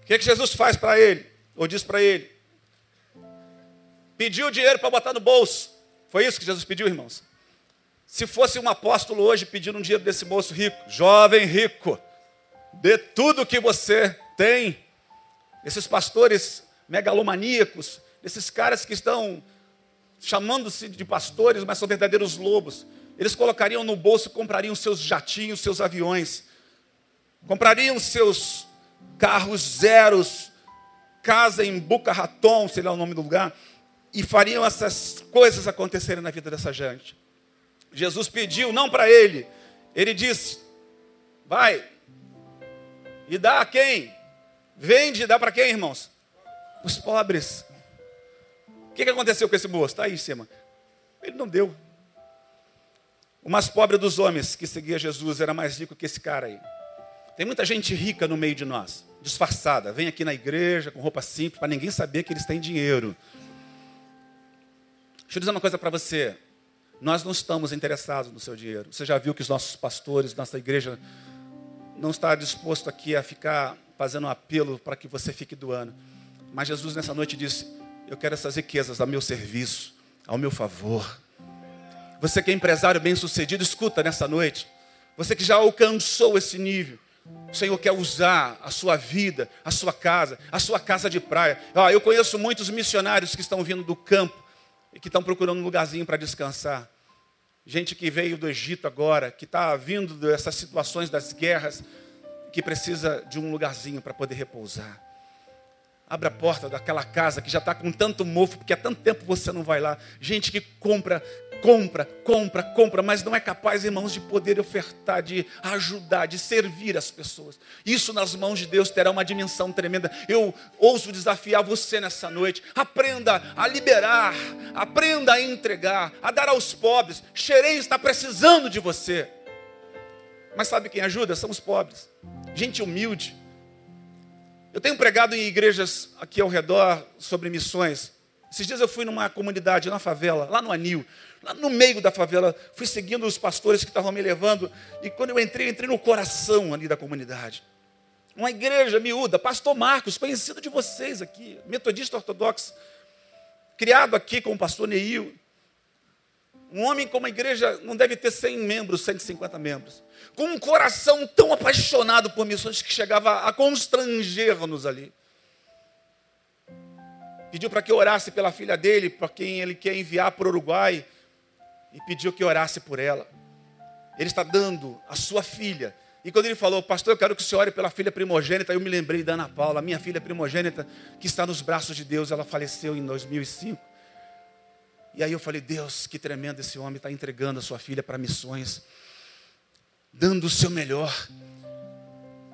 O que, que Jesus faz para ele? Ou diz para ele? Pediu dinheiro para botar no bolso. Foi isso que Jesus pediu, irmãos? Se fosse um apóstolo hoje pedindo um dinheiro desse moço rico, jovem rico, dê tudo que você tem. Esses pastores megalomaníacos, esses caras que estão chamando-se de pastores, mas são verdadeiros lobos. Eles colocariam no bolso, comprariam seus jatinhos, seus aviões, comprariam seus carros zeros, casa em Boca Raton, sei lá o nome do lugar, e fariam essas coisas acontecerem na vida dessa gente. Jesus pediu não para ele, ele disse: vai e dá a quem? Vende e dá para quem, irmãos? os pobres. O que, que aconteceu com esse moço? Está aí em cima. Ele não deu. O mais pobre dos homens que seguia Jesus era mais rico que esse cara aí. Tem muita gente rica no meio de nós, disfarçada. Vem aqui na igreja com roupa simples, para ninguém saber que eles têm dinheiro. Deixa eu dizer uma coisa para você. Nós não estamos interessados no seu dinheiro. Você já viu que os nossos pastores, nossa igreja, não está disposto aqui a ficar fazendo um apelo para que você fique doando. Mas Jesus nessa noite disse: Eu quero essas riquezas a meu serviço, ao meu favor. Você que é empresário bem sucedido, escuta nessa noite. Você que já alcançou esse nível. O Senhor quer usar a sua vida, a sua casa, a sua casa de praia. Ah, eu conheço muitos missionários que estão vindo do campo e que estão procurando um lugarzinho para descansar. Gente que veio do Egito agora, que está vindo dessas situações das guerras, que precisa de um lugarzinho para poder repousar. Abra a porta daquela casa que já está com tanto mofo, porque há tanto tempo você não vai lá. Gente que compra, compra, compra, compra, mas não é capaz, irmãos, de poder ofertar, de ajudar, de servir as pessoas. Isso nas mãos de Deus terá uma dimensão tremenda. Eu ouso desafiar você nessa noite. Aprenda a liberar, aprenda a entregar, a dar aos pobres. Xerém está precisando de você. Mas sabe quem ajuda? São os pobres. Gente humilde eu tenho pregado em igrejas aqui ao redor sobre missões. Esses dias eu fui numa comunidade, na favela, lá no Anil, lá no meio da favela, fui seguindo os pastores que estavam me levando, e quando eu entrei, eu entrei no coração ali da comunidade. Uma igreja miúda, pastor Marcos, conhecido de vocês aqui, metodista ortodoxo, criado aqui com o pastor Neil. Um homem com uma igreja não deve ter 100 membros, 150 membros com um coração tão apaixonado por missões que chegava a constranger-nos ali. Pediu para que eu orasse pela filha dele, para quem ele quer enviar para o Uruguai, e pediu que orasse por ela. Ele está dando a sua filha. E quando ele falou, pastor, eu quero que o senhor ore pela filha primogênita, eu me lembrei da Ana Paula, minha filha primogênita, que está nos braços de Deus, ela faleceu em 2005. E aí eu falei, Deus, que tremendo esse homem está entregando a sua filha para missões dando o seu melhor.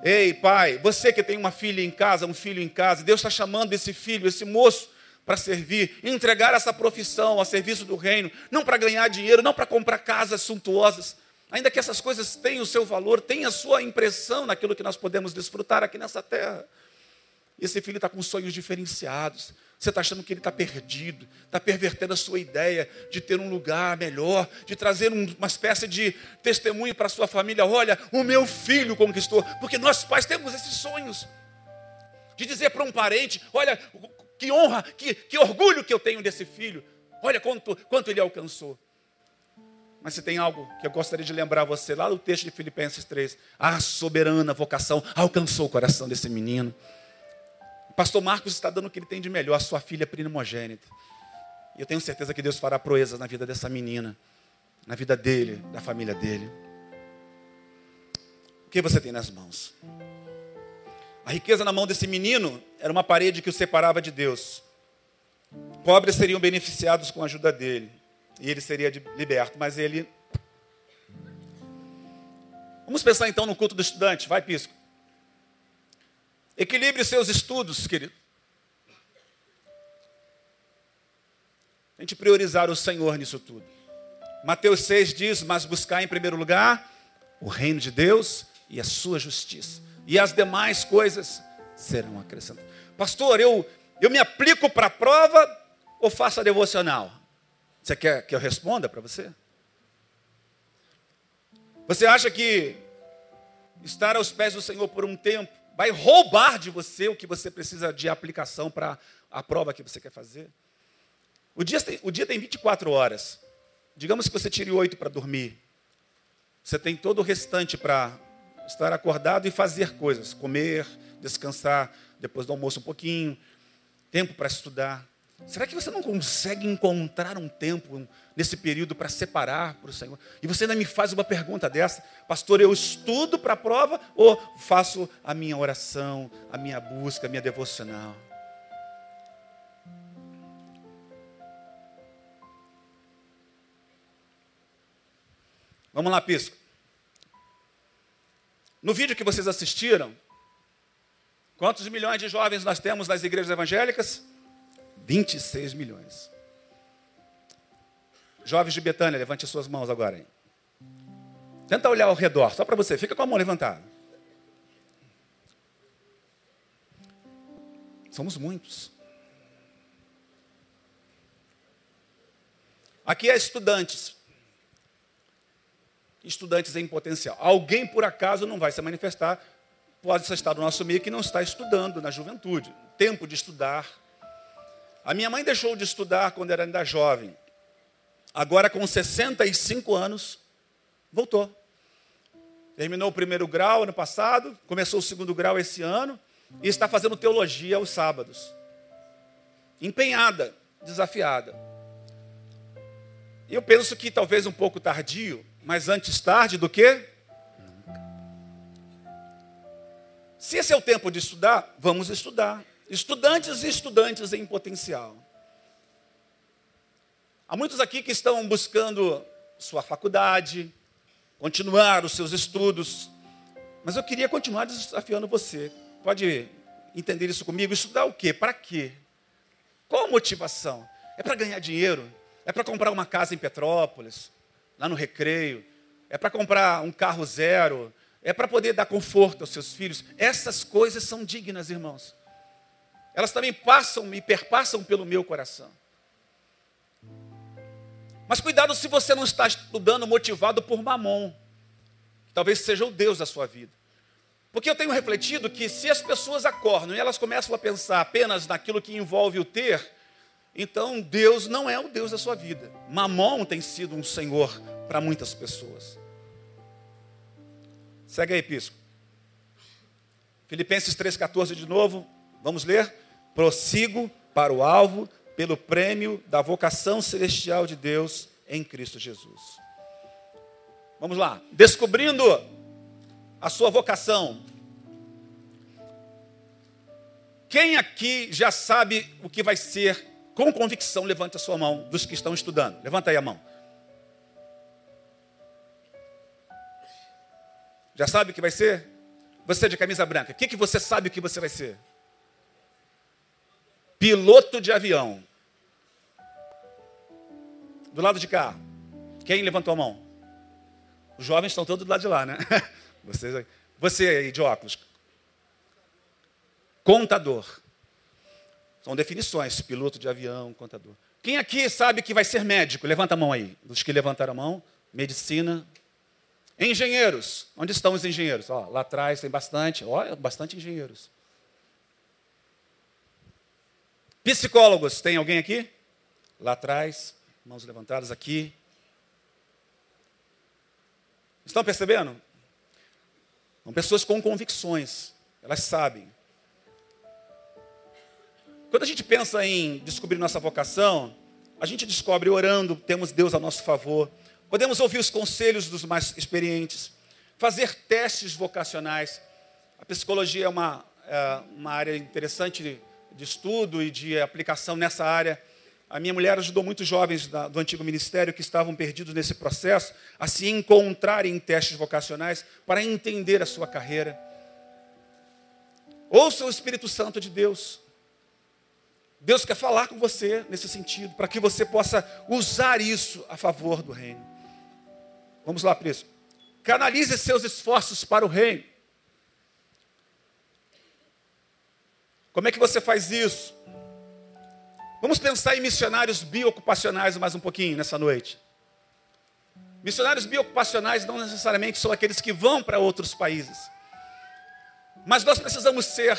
Ei, pai, você que tem uma filha em casa, um filho em casa, Deus está chamando esse filho, esse moço, para servir, entregar essa profissão a serviço do reino, não para ganhar dinheiro, não para comprar casas suntuosas, ainda que essas coisas tenham o seu valor, tenham a sua impressão naquilo que nós podemos desfrutar aqui nessa terra. Esse filho está com sonhos diferenciados. Você está achando que ele está perdido, está pervertendo a sua ideia de ter um lugar melhor, de trazer uma espécie de testemunho para a sua família. Olha, o meu filho conquistou, porque nós pais temos esses sonhos. De dizer para um parente: olha, que honra, que, que orgulho que eu tenho desse filho. Olha quanto, quanto ele alcançou. Mas se tem algo que eu gostaria de lembrar você, lá no texto de Filipenses 3, a soberana vocação alcançou o coração desse menino. O pastor Marcos está dando o que ele tem de melhor, a sua filha primogênita. E eu tenho certeza que Deus fará proezas na vida dessa menina, na vida dele, da família dele. O que você tem nas mãos? A riqueza na mão desse menino era uma parede que o separava de Deus. Pobres seriam beneficiados com a ajuda dele. E ele seria liberto. Mas ele. Vamos pensar então no culto do estudante. Vai, Pisco. Equilibre seus estudos, querido. Tente priorizar o Senhor nisso tudo. Mateus 6 diz: Mas buscar em primeiro lugar o reino de Deus e a sua justiça e as demais coisas serão acrescentadas. Pastor, eu, eu me aplico para a prova ou faço a devocional? Você quer que eu responda para você? Você acha que estar aos pés do Senhor por um tempo vai roubar de você o que você precisa de aplicação para a prova que você quer fazer? O dia, tem, o dia tem 24 horas. Digamos que você tire oito para dormir. Você tem todo o restante para estar acordado e fazer coisas, comer, descansar, depois do almoço um pouquinho, tempo para estudar. Será que você não consegue encontrar um tempo nesse período para separar para o Senhor? E você ainda me faz uma pergunta dessa, pastor, eu estudo para a prova ou faço a minha oração, a minha busca, a minha devocional? Vamos lá, Pisco. No vídeo que vocês assistiram, quantos milhões de jovens nós temos nas igrejas evangélicas? 26 milhões. Jovens de Betânia, levante suas mãos agora. Hein? Tenta olhar ao redor, só para você, fica com a mão levantada. Somos muitos. Aqui é estudantes estudantes em potencial. Alguém, por acaso, não vai se manifestar, pode estar no nosso meio que não está estudando na juventude. Tempo de estudar. A minha mãe deixou de estudar quando era ainda jovem. Agora, com 65 anos, voltou. Terminou o primeiro grau ano passado, começou o segundo grau esse ano e está fazendo teologia aos sábados. Empenhada, desafiada. E eu penso que talvez um pouco tardio, mas antes tarde do que? Se esse é o tempo de estudar, vamos estudar. Estudantes e estudantes em potencial. Há muitos aqui que estão buscando sua faculdade, continuar os seus estudos, mas eu queria continuar desafiando você. Pode entender isso comigo? Estudar o quê? Para quê? Qual a motivação? É para ganhar dinheiro? É para comprar uma casa em Petrópolis? Lá no recreio, é para comprar um carro zero, é para poder dar conforto aos seus filhos. Essas coisas são dignas, irmãos. Elas também passam e perpassam pelo meu coração. Mas cuidado se você não está estudando motivado por mamon. Talvez seja o Deus da sua vida. Porque eu tenho refletido que se as pessoas acordam e elas começam a pensar apenas naquilo que envolve o ter, então Deus não é o Deus da sua vida. Mamon tem sido um senhor para muitas pessoas. Segue aí, Pisco. Filipenses 3,14 de novo. Vamos ler? Prossigo para o alvo pelo prêmio da vocação celestial de Deus em Cristo Jesus. Vamos lá. Descobrindo a sua vocação. Quem aqui já sabe o que vai ser com convicção, levante a sua mão dos que estão estudando. Levanta aí a mão. Já sabe o que vai ser? Você de camisa branca, o que, que você sabe que você vai ser? Piloto de avião. Do lado de cá. Quem levantou a mão? Os jovens estão todos do lado de lá, né? Você aí de óculos. Contador. São definições: piloto de avião, contador. Quem aqui sabe que vai ser médico? Levanta a mão aí. Dos que levantaram a mão. Medicina. Engenheiros. Onde estão os engenheiros? Ó, lá atrás tem bastante. Olha, bastante engenheiros. Psicólogos. Tem alguém aqui? Lá atrás. Mãos levantadas aqui. Estão percebendo? São pessoas com convicções. Elas sabem. Quando a gente pensa em descobrir nossa vocação, a gente descobre orando, temos Deus a nosso favor. Podemos ouvir os conselhos dos mais experientes, fazer testes vocacionais. A psicologia é uma, é uma área interessante de estudo e de aplicação nessa área. A minha mulher ajudou muitos jovens da, do antigo ministério que estavam perdidos nesse processo a se encontrarem em testes vocacionais para entender a sua carreira. Ouça o Espírito Santo de Deus. Deus quer falar com você nesse sentido, para que você possa usar isso a favor do reino. Vamos lá, Príncipe. Canalize seus esforços para o reino. Como é que você faz isso? Vamos pensar em missionários biocupacionais mais um pouquinho nessa noite. Missionários biocupacionais não necessariamente são aqueles que vão para outros países. Mas nós precisamos ser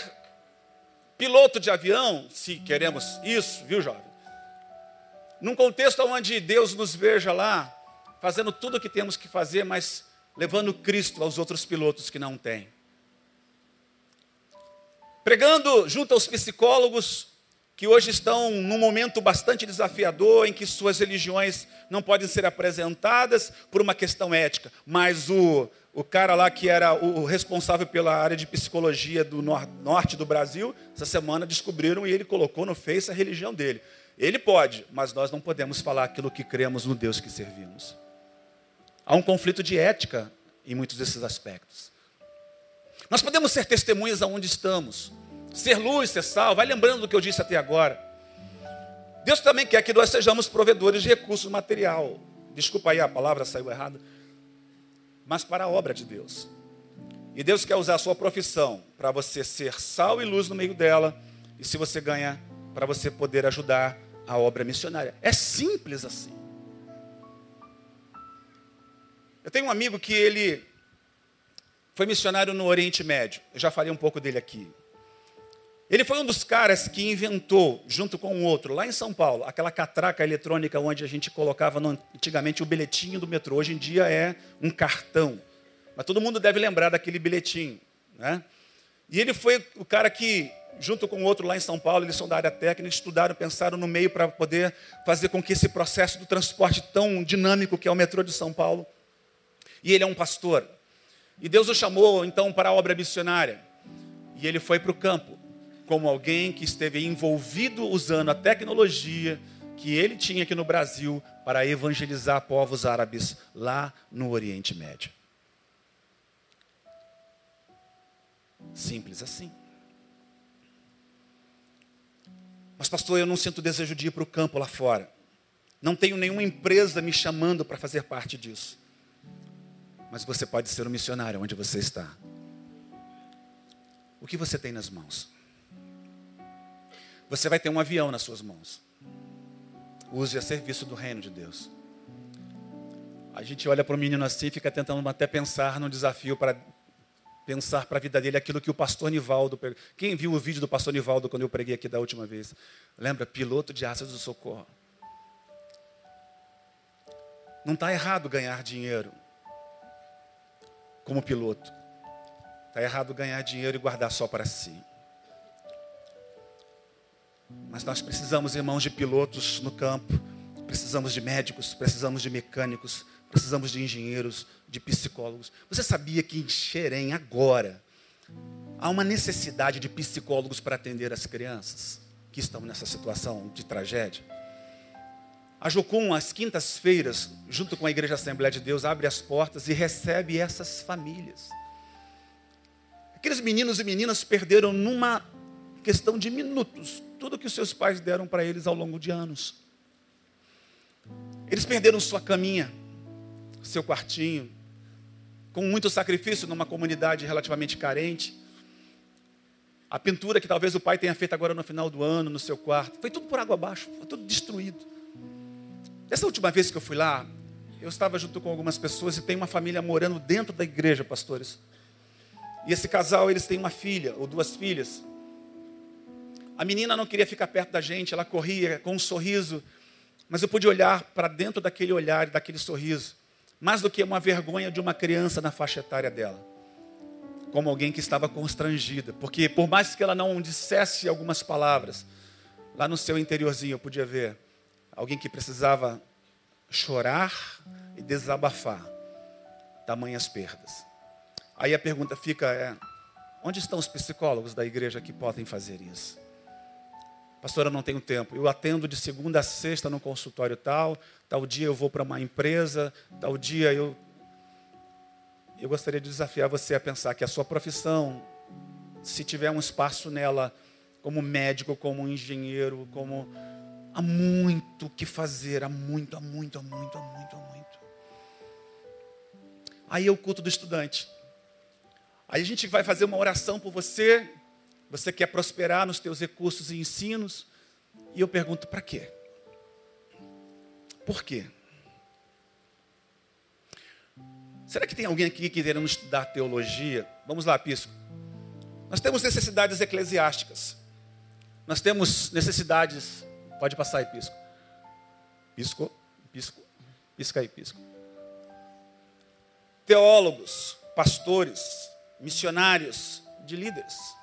piloto de avião, se queremos isso, viu, jovem? Num contexto onde Deus nos veja lá, fazendo tudo o que temos que fazer, mas levando Cristo aos outros pilotos que não têm. Pregando junto aos psicólogos que hoje estão num momento bastante desafiador, em que suas religiões não podem ser apresentadas por uma questão ética, mas o, o cara lá que era o responsável pela área de psicologia do nor norte do Brasil, essa semana descobriram e ele colocou no Face a religião dele. Ele pode, mas nós não podemos falar aquilo que cremos no Deus que servimos. Há um conflito de ética em muitos desses aspectos. Nós podemos ser testemunhas aonde estamos, ser luz, ser sal. Vai lembrando do que eu disse até agora. Deus também quer que nós sejamos provedores de recursos material. Desculpa aí, a palavra saiu errada mas para a obra de Deus. E Deus quer usar a sua profissão para você ser sal e luz no meio dela, e se você ganha, para você poder ajudar a obra missionária. É simples assim. Eu tenho um amigo que ele foi missionário no Oriente Médio. Eu já falei um pouco dele aqui. Ele foi um dos caras que inventou, junto com um outro, lá em São Paulo, aquela catraca eletrônica onde a gente colocava no, antigamente o bilhetinho do metrô. Hoje em dia é um cartão. Mas todo mundo deve lembrar daquele bilhetinho. Né? E ele foi o cara que, junto com outro lá em São Paulo, eles são da área técnica, estudaram, pensaram no meio para poder fazer com que esse processo do transporte tão dinâmico que é o metrô de São Paulo. E ele é um pastor. E Deus o chamou então para a obra missionária. E ele foi para o campo como alguém que esteve envolvido usando a tecnologia que ele tinha aqui no Brasil para evangelizar povos árabes lá no Oriente Médio. Simples assim. Mas, pastor, eu não sinto desejo de ir para o campo lá fora. Não tenho nenhuma empresa me chamando para fazer parte disso. Mas você pode ser um missionário onde você está. O que você tem nas mãos? Você vai ter um avião nas suas mãos. Use a serviço do reino de Deus. A gente olha para o menino assim e fica tentando até pensar no desafio para pensar para a vida dele aquilo que o pastor Nivaldo. Quem viu o vídeo do pastor Nivaldo quando eu preguei aqui da última vez? Lembra? Piloto de asas do socorro. Não está errado ganhar dinheiro como piloto. Está errado ganhar dinheiro e guardar só para si. Mas nós precisamos, irmãos, de pilotos no campo, precisamos de médicos, precisamos de mecânicos, precisamos de engenheiros, de psicólogos. Você sabia que em Xerém, agora, há uma necessidade de psicólogos para atender as crianças que estão nessa situação de tragédia? A Jocum, às quintas-feiras, junto com a Igreja Assembleia de Deus, abre as portas e recebe essas famílias. Aqueles meninos e meninas perderam numa questão de minutos, tudo que os seus pais deram para eles ao longo de anos. Eles perderam sua caminha, seu quartinho, com muito sacrifício numa comunidade relativamente carente. A pintura que talvez o pai tenha feito agora no final do ano no seu quarto, foi tudo por água abaixo, foi tudo destruído. Essa última vez que eu fui lá, eu estava junto com algumas pessoas e tem uma família morando dentro da igreja, pastores. E esse casal, eles têm uma filha ou duas filhas. A menina não queria ficar perto da gente, ela corria com um sorriso, mas eu pude olhar para dentro daquele olhar e daquele sorriso, mais do que uma vergonha de uma criança na faixa etária dela, como alguém que estava constrangida, porque por mais que ela não dissesse algumas palavras, lá no seu interiorzinho eu podia ver alguém que precisava chorar e desabafar tamanhas perdas. Aí a pergunta fica é: onde estão os psicólogos da igreja que podem fazer isso? Pastor, eu não tenho tempo. Eu atendo de segunda a sexta no consultório tal, tal dia eu vou para uma empresa, tal dia eu. Eu gostaria de desafiar você a pensar que a sua profissão, se tiver um espaço nela, como médico, como engenheiro, como. Há muito o que fazer, há muito, há muito, há muito, há muito, há muito. Aí é o culto do estudante. Aí a gente vai fazer uma oração por você. Você quer prosperar nos teus recursos e ensinos. E eu pergunto, para quê? Por quê? Será que tem alguém aqui querendo estudar teologia? Vamos lá, Pisco. Nós temos necessidades eclesiásticas. Nós temos necessidades. Pode passar aí, Pisco. Pisco, Pisco, pisca aí, Pisco. Teólogos, pastores, missionários, de líderes.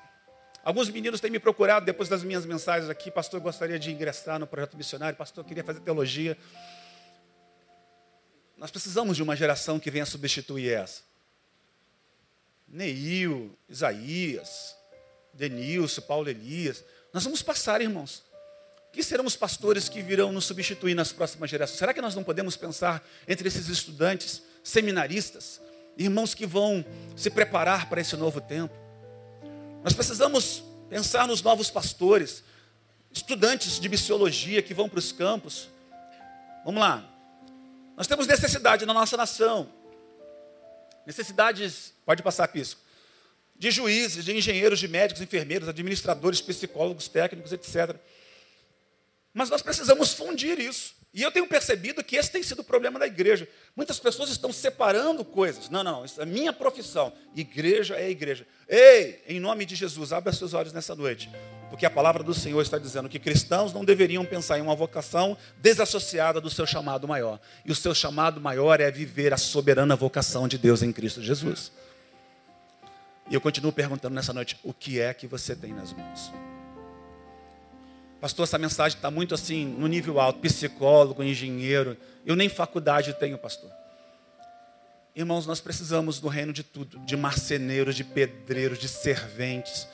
Alguns meninos têm me procurado depois das minhas mensagens aqui, pastor, eu gostaria de ingressar no projeto missionário, pastor, eu queria fazer teologia. Nós precisamos de uma geração que venha substituir essa. Neil, Isaías, Denilson, Paulo Elias. Nós vamos passar, irmãos. Que serão os pastores que virão nos substituir nas próximas gerações? Será que nós não podemos pensar entre esses estudantes, seminaristas, irmãos que vão se preparar para esse novo tempo. Nós precisamos pensar nos novos pastores, estudantes de missiologia que vão para os campos. Vamos lá. Nós temos necessidade na nossa nação. Necessidades, pode passar pisco, de juízes, de engenheiros, de médicos, enfermeiros, administradores, psicólogos, técnicos, etc. Mas nós precisamos fundir isso. E eu tenho percebido que esse tem sido o problema da igreja. Muitas pessoas estão separando coisas. Não, não, isso é minha profissão. Igreja é igreja. Ei, em nome de Jesus, abra seus olhos nessa noite. Porque a palavra do Senhor está dizendo que cristãos não deveriam pensar em uma vocação desassociada do seu chamado maior. E o seu chamado maior é viver a soberana vocação de Deus em Cristo Jesus. E eu continuo perguntando nessa noite: o que é que você tem nas mãos? Pastor, essa mensagem está muito assim, no nível alto, psicólogo, engenheiro. Eu nem faculdade tenho, pastor. Irmãos, nós precisamos do reino de tudo, de marceneiros, de pedreiros, de serventes.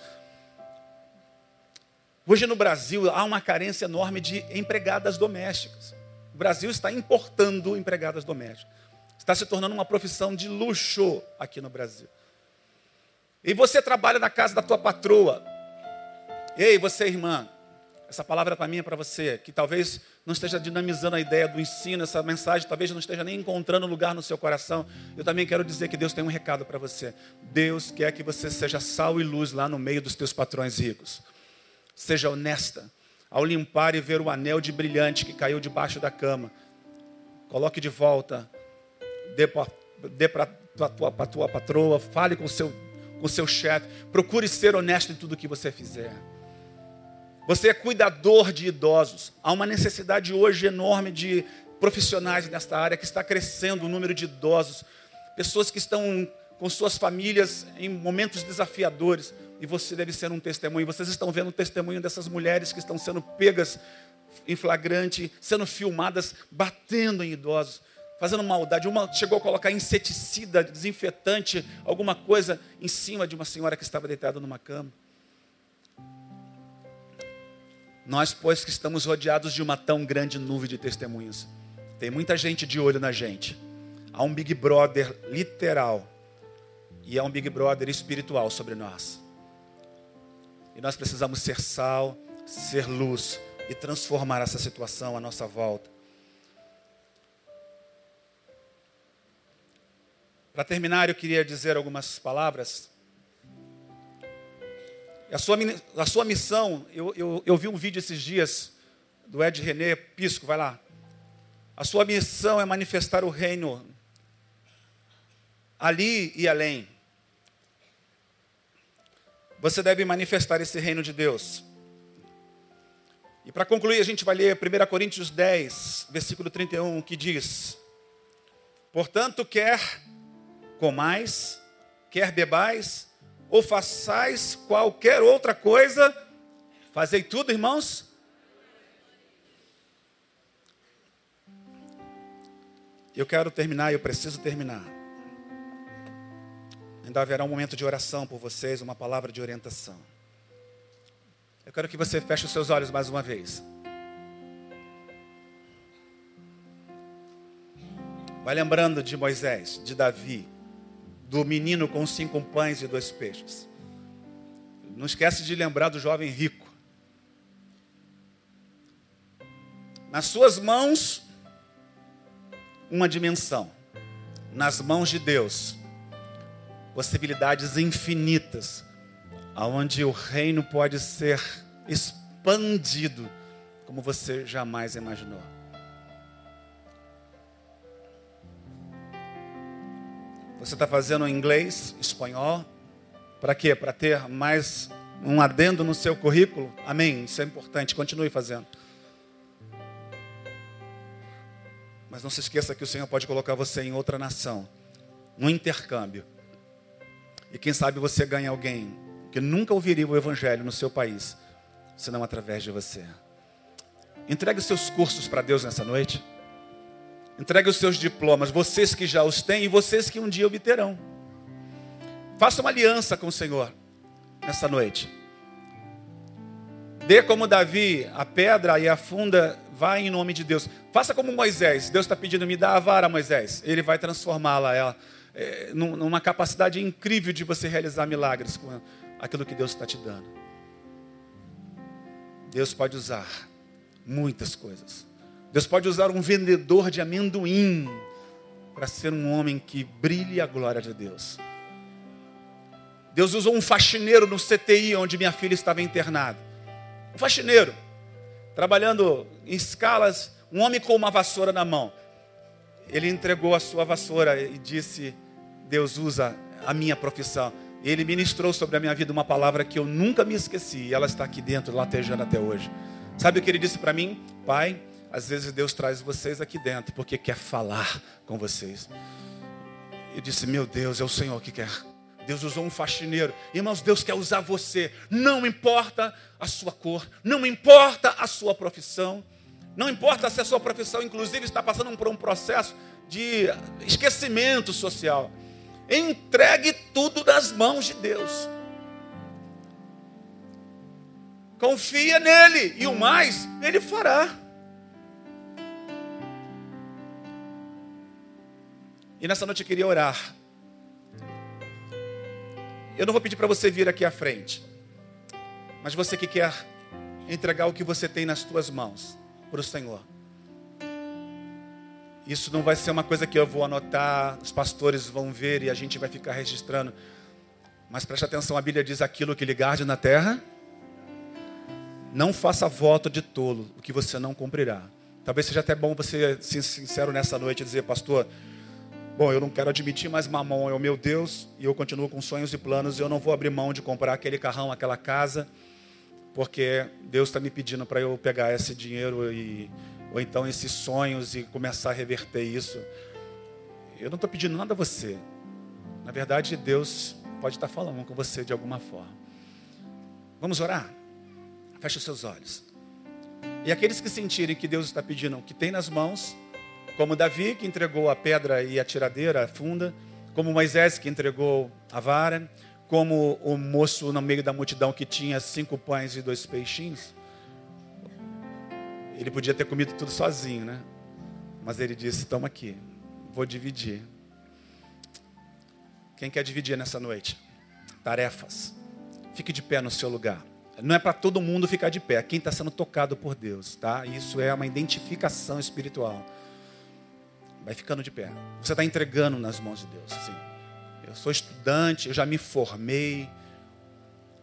Hoje no Brasil há uma carência enorme de empregadas domésticas. O Brasil está importando empregadas domésticas. Está se tornando uma profissão de luxo aqui no Brasil. E você trabalha na casa da tua patroa. Ei, você irmã, essa palavra para mim é para você, que talvez não esteja dinamizando a ideia do ensino, essa mensagem talvez não esteja nem encontrando lugar no seu coração. Eu também quero dizer que Deus tem um recado para você. Deus quer que você seja sal e luz lá no meio dos teus patrões ricos. Seja honesta. Ao limpar e ver o anel de brilhante que caiu debaixo da cama, coloque de volta, dê para a tua, tua patroa, fale com o seu, com seu chefe, procure ser honesto em tudo que você fizer. Você é cuidador de idosos. Há uma necessidade hoje enorme de profissionais nesta área que está crescendo o número de idosos, pessoas que estão com suas famílias em momentos desafiadores. E você deve ser um testemunho. Vocês estão vendo o testemunho dessas mulheres que estão sendo pegas em flagrante, sendo filmadas, batendo em idosos, fazendo maldade. Uma chegou a colocar inseticida, desinfetante, alguma coisa em cima de uma senhora que estava deitada numa cama. Nós, pois, que estamos rodeados de uma tão grande nuvem de testemunhas, tem muita gente de olho na gente. Há um Big Brother literal e há um Big Brother espiritual sobre nós. E nós precisamos ser sal, ser luz e transformar essa situação à nossa volta. Para terminar, eu queria dizer algumas palavras. A sua, a sua missão, eu, eu, eu vi um vídeo esses dias do Ed René Pisco, vai lá. A sua missão é manifestar o reino ali e além. Você deve manifestar esse reino de Deus. E para concluir, a gente vai ler 1 Coríntios 10, versículo 31, que diz: Portanto, quer comais, quer bebais, ou façais qualquer outra coisa, fazei tudo, irmãos. Eu quero terminar, eu preciso terminar. Ainda haverá um momento de oração por vocês, uma palavra de orientação. Eu quero que você feche os seus olhos mais uma vez. Vai lembrando de Moisés, de Davi, do menino com cinco pães e dois peixes. Não esquece de lembrar do jovem rico. Nas suas mãos, uma dimensão. Nas mãos de Deus, possibilidades infinitas, aonde o reino pode ser expandido como você jamais imaginou. Você está fazendo inglês, espanhol, para quê? Para ter mais um adendo no seu currículo? Amém. Isso é importante. Continue fazendo. Mas não se esqueça que o Senhor pode colocar você em outra nação, um intercâmbio. E quem sabe você ganha alguém que nunca ouviria o Evangelho no seu país, senão através de você. Entregue seus cursos para Deus nessa noite. Entregue os seus diplomas, vocês que já os têm e vocês que um dia obterão. Faça uma aliança com o Senhor nessa noite. Dê como Davi a pedra e a funda, vai em nome de Deus. Faça como Moisés. Deus está pedindo, me dá a vara, Moisés. Ele vai transformá-la é, numa capacidade incrível de você realizar milagres com aquilo que Deus está te dando. Deus pode usar muitas coisas. Deus pode usar um vendedor de amendoim para ser um homem que brilhe a glória de Deus. Deus usou um faxineiro no CTI onde minha filha estava internada. Um faxineiro, trabalhando em escalas, um homem com uma vassoura na mão. Ele entregou a sua vassoura e disse: Deus usa a minha profissão. Ele ministrou sobre a minha vida uma palavra que eu nunca me esqueci, e ela está aqui dentro, latejando até hoje. Sabe o que ele disse para mim? Pai, às vezes Deus traz vocês aqui dentro porque quer falar com vocês. Eu disse: Meu Deus, é o Senhor que quer. Deus usou um faxineiro. Irmãos, Deus quer usar você. Não importa a sua cor, não importa a sua profissão, não importa se a sua profissão, inclusive, está passando por um processo de esquecimento social. Entregue tudo nas mãos de Deus. Confia nele e o mais ele fará. E nessa noite eu queria orar. Eu não vou pedir para você vir aqui à frente. Mas você que quer entregar o que você tem nas tuas mãos para o Senhor. Isso não vai ser uma coisa que eu vou anotar, os pastores vão ver e a gente vai ficar registrando. Mas preste atenção, a Bíblia diz aquilo que ligar na terra. Não faça voto de tolo, o que você não cumprirá. Talvez seja até bom você ser sincero nessa noite e dizer, pastor, Bom, eu não quero admitir, mas mamão é o meu Deus e eu continuo com sonhos e planos. E eu não vou abrir mão de comprar aquele carrão, aquela casa, porque Deus está me pedindo para eu pegar esse dinheiro e ou então esses sonhos e começar a reverter isso. Eu não estou pedindo nada a você. Na verdade, Deus pode estar falando com você de alguma forma. Vamos orar? Feche os seus olhos. E aqueles que sentirem que Deus está pedindo o que tem nas mãos, como Davi, que entregou a pedra e a tiradeira, a funda, como Moisés, que entregou a vara, como o moço no meio da multidão que tinha cinco pães e dois peixinhos. Ele podia ter comido tudo sozinho, né? Mas ele disse: Toma aqui, vou dividir. Quem quer dividir nessa noite? Tarefas. Fique de pé no seu lugar. Não é para todo mundo ficar de pé, quem está sendo tocado por Deus, tá? Isso é uma identificação espiritual. Vai ficando de pé. Você está entregando nas mãos de Deus. Assim. Eu sou estudante, eu já me formei.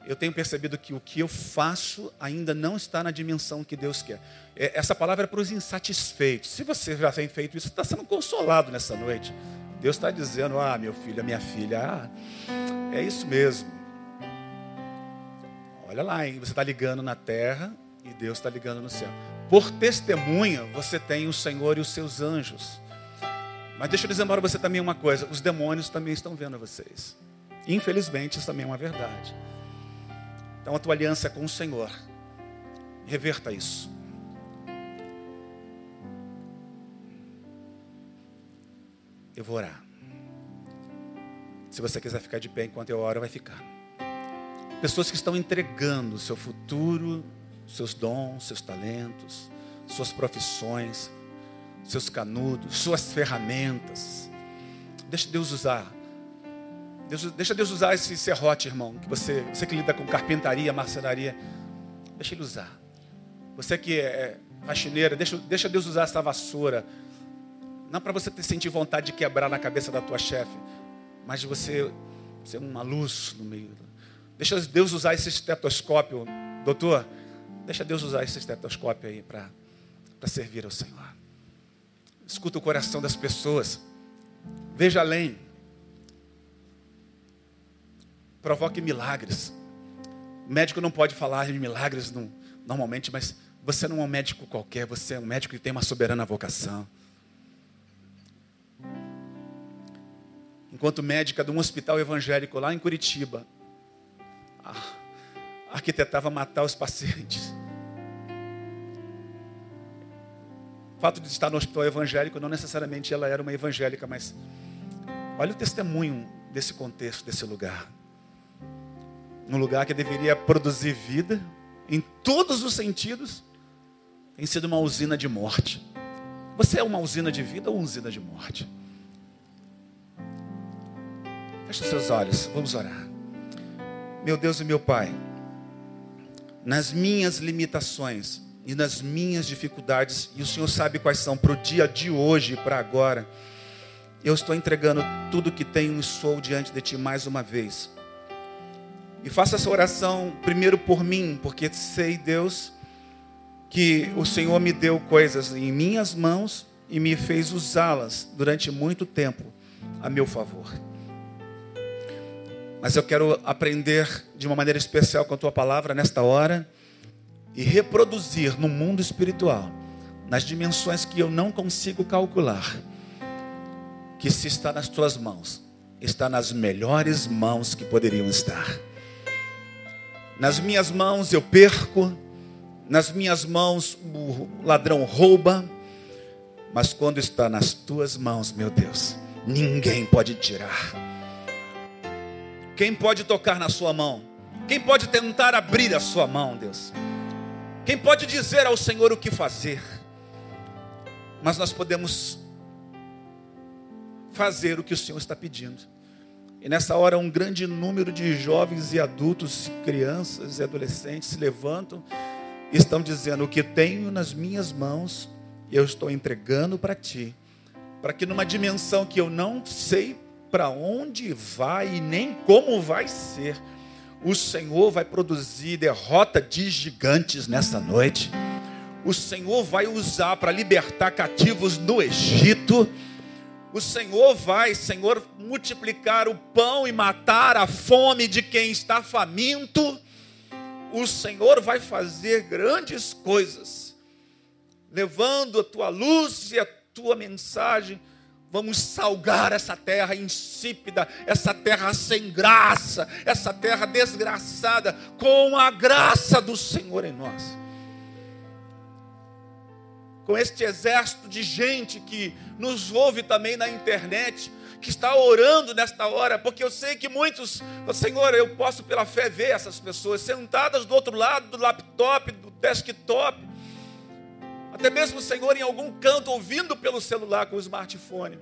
Eu tenho percebido que o que eu faço ainda não está na dimensão que Deus quer. É, essa palavra é para os insatisfeitos. Se você já tem feito isso, você está sendo consolado nessa noite. Deus está dizendo: Ah, meu filho, minha filha, ah, é isso mesmo. Olha lá, hein? você está ligando na terra e Deus está ligando no céu. Por testemunha, você tem o Senhor e os seus anjos. Mas deixa eu dizer para você também uma coisa: os demônios também estão vendo vocês. Infelizmente, isso também é uma verdade. Então a tua aliança é com o Senhor. Reverta isso. Eu vou orar. Se você quiser ficar de pé enquanto eu oro, vai ficar. Pessoas que estão entregando o seu futuro, seus dons, seus talentos, suas profissões, seus canudos, suas ferramentas. Deixa Deus usar. Deus, deixa Deus usar esse serrote, irmão. Que você, você que lida com carpintaria, marcenaria, deixa Ele usar. Você que é faxineira, deixa, deixa Deus usar essa vassoura. Não para você sentir vontade de quebrar na cabeça da tua chefe, mas de você ser uma luz no meio. Deixa Deus usar esse estetoscópio, doutor. Deixa Deus usar esse estetoscópio aí para servir ao Senhor. Escuta o coração das pessoas. Veja além. Provoque milagres. Médico não pode falar de milagres normalmente, mas você não é um médico qualquer, você é um médico que tem uma soberana vocação. Enquanto médica de um hospital evangélico lá em Curitiba, arquitetava matar os pacientes. Fato de estar no hospital evangélico, não necessariamente ela era uma evangélica, mas olha o testemunho desse contexto, desse lugar. Um lugar que deveria produzir vida, em todos os sentidos, tem sido uma usina de morte. Você é uma usina de vida ou uma usina de morte? Feche os seus olhos, vamos orar. Meu Deus e meu Pai, nas minhas limitações, e nas minhas dificuldades, e o Senhor sabe quais são para o dia de hoje, para agora. Eu estou entregando tudo que tenho e sou diante de Ti mais uma vez. E faça essa oração primeiro por mim, porque sei, Deus, que o Senhor me deu coisas em minhas mãos e me fez usá-las durante muito tempo a meu favor. Mas eu quero aprender de uma maneira especial com a tua palavra nesta hora e reproduzir no mundo espiritual, nas dimensões que eu não consigo calcular, que se está nas tuas mãos, está nas melhores mãos que poderiam estar. Nas minhas mãos eu perco, nas minhas mãos o ladrão rouba, mas quando está nas tuas mãos, meu Deus, ninguém pode tirar. Quem pode tocar na sua mão? Quem pode tentar abrir a sua mão, Deus? Quem pode dizer ao Senhor o que fazer? Mas nós podemos fazer o que o Senhor está pedindo. E nessa hora, um grande número de jovens e adultos, crianças e adolescentes se levantam e estão dizendo: O que tenho nas minhas mãos, eu estou entregando para ti, para que numa dimensão que eu não sei para onde vai e nem como vai ser, o Senhor vai produzir derrota de gigantes nessa noite. O Senhor vai usar para libertar cativos no Egito. O Senhor vai, Senhor, multiplicar o pão e matar a fome de quem está faminto. O Senhor vai fazer grandes coisas, levando a tua luz e a tua mensagem Vamos salgar essa terra insípida, essa terra sem graça, essa terra desgraçada, com a graça do Senhor em nós. Com este exército de gente que nos ouve também na internet, que está orando nesta hora, porque eu sei que muitos, Senhor, eu posso pela fé ver essas pessoas sentadas do outro lado do laptop, do desktop, até mesmo, Senhor, em algum canto, ouvindo pelo celular com o smartphone.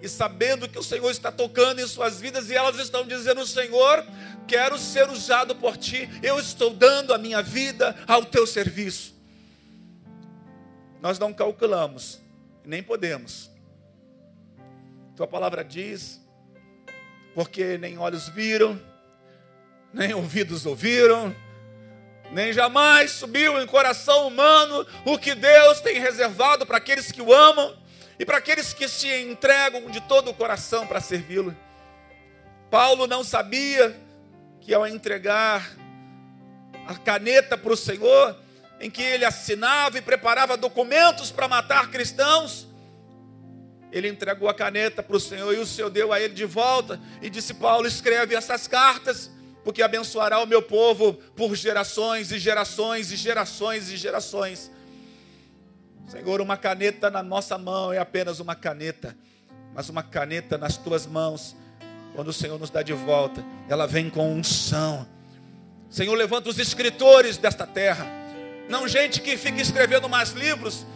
e sabendo que o Senhor está tocando em suas vidas e elas estão dizendo: Senhor, quero ser usado por ti, eu estou dando a minha vida ao teu serviço. Nós não calculamos, nem podemos. Tua palavra diz, porque nem olhos viram, nem ouvidos ouviram, nem jamais subiu em coração humano o que Deus tem reservado para aqueles que o amam e para aqueles que se entregam de todo o coração para servi-lo. Paulo não sabia que ao entregar a caneta para o Senhor, em que ele assinava e preparava documentos para matar cristãos, ele entregou a caneta para o Senhor e o Senhor deu a ele de volta e disse: Paulo, escreve essas cartas porque abençoará o meu povo por gerações e gerações e gerações e gerações. Senhor, uma caneta na nossa mão é apenas uma caneta, mas uma caneta nas tuas mãos, quando o Senhor nos dá de volta, ela vem com unção. Senhor, levanta os escritores desta terra, não gente que fica escrevendo mais livros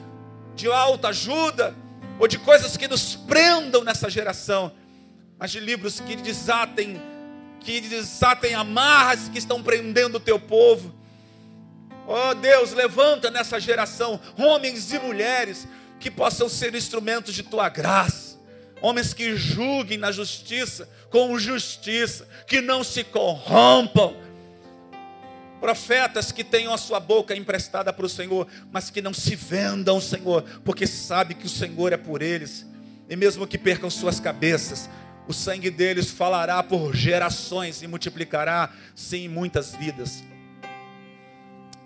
de alta ajuda ou de coisas que nos prendam nessa geração, mas de livros que desatem que desatem amarras que estão prendendo o teu povo. Oh Deus, levanta nessa geração homens e mulheres que possam ser instrumentos de tua graça. Homens que julguem na justiça com justiça, que não se corrompam. Profetas que tenham a sua boca emprestada para o Senhor, mas que não se vendam, Senhor, porque sabe que o Senhor é por eles. E mesmo que percam suas cabeças, o sangue deles falará por gerações e multiplicará, sim, muitas vidas.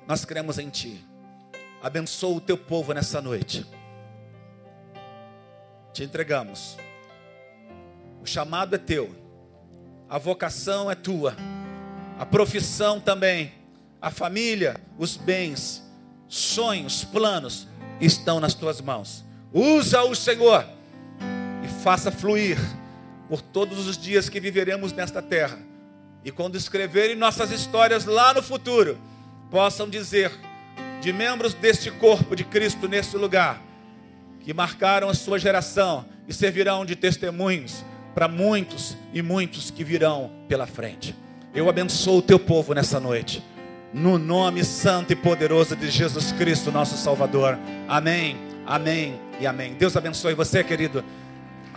Nós cremos em Ti. Abençoa o Teu povo nessa noite. Te entregamos. O chamado é Teu, a vocação é Tua, a profissão também, a família, os bens, sonhos, planos estão nas Tuas mãos. Usa o Senhor e faça fluir por todos os dias que viveremos nesta terra. E quando escreverem nossas histórias lá no futuro, possam dizer de membros deste corpo de Cristo neste lugar, que marcaram a sua geração e servirão de testemunhos para muitos e muitos que virão pela frente. Eu abençoo o teu povo nessa noite, no nome santo e poderoso de Jesus Cristo, nosso Salvador. Amém, amém e amém. Deus abençoe você, querido.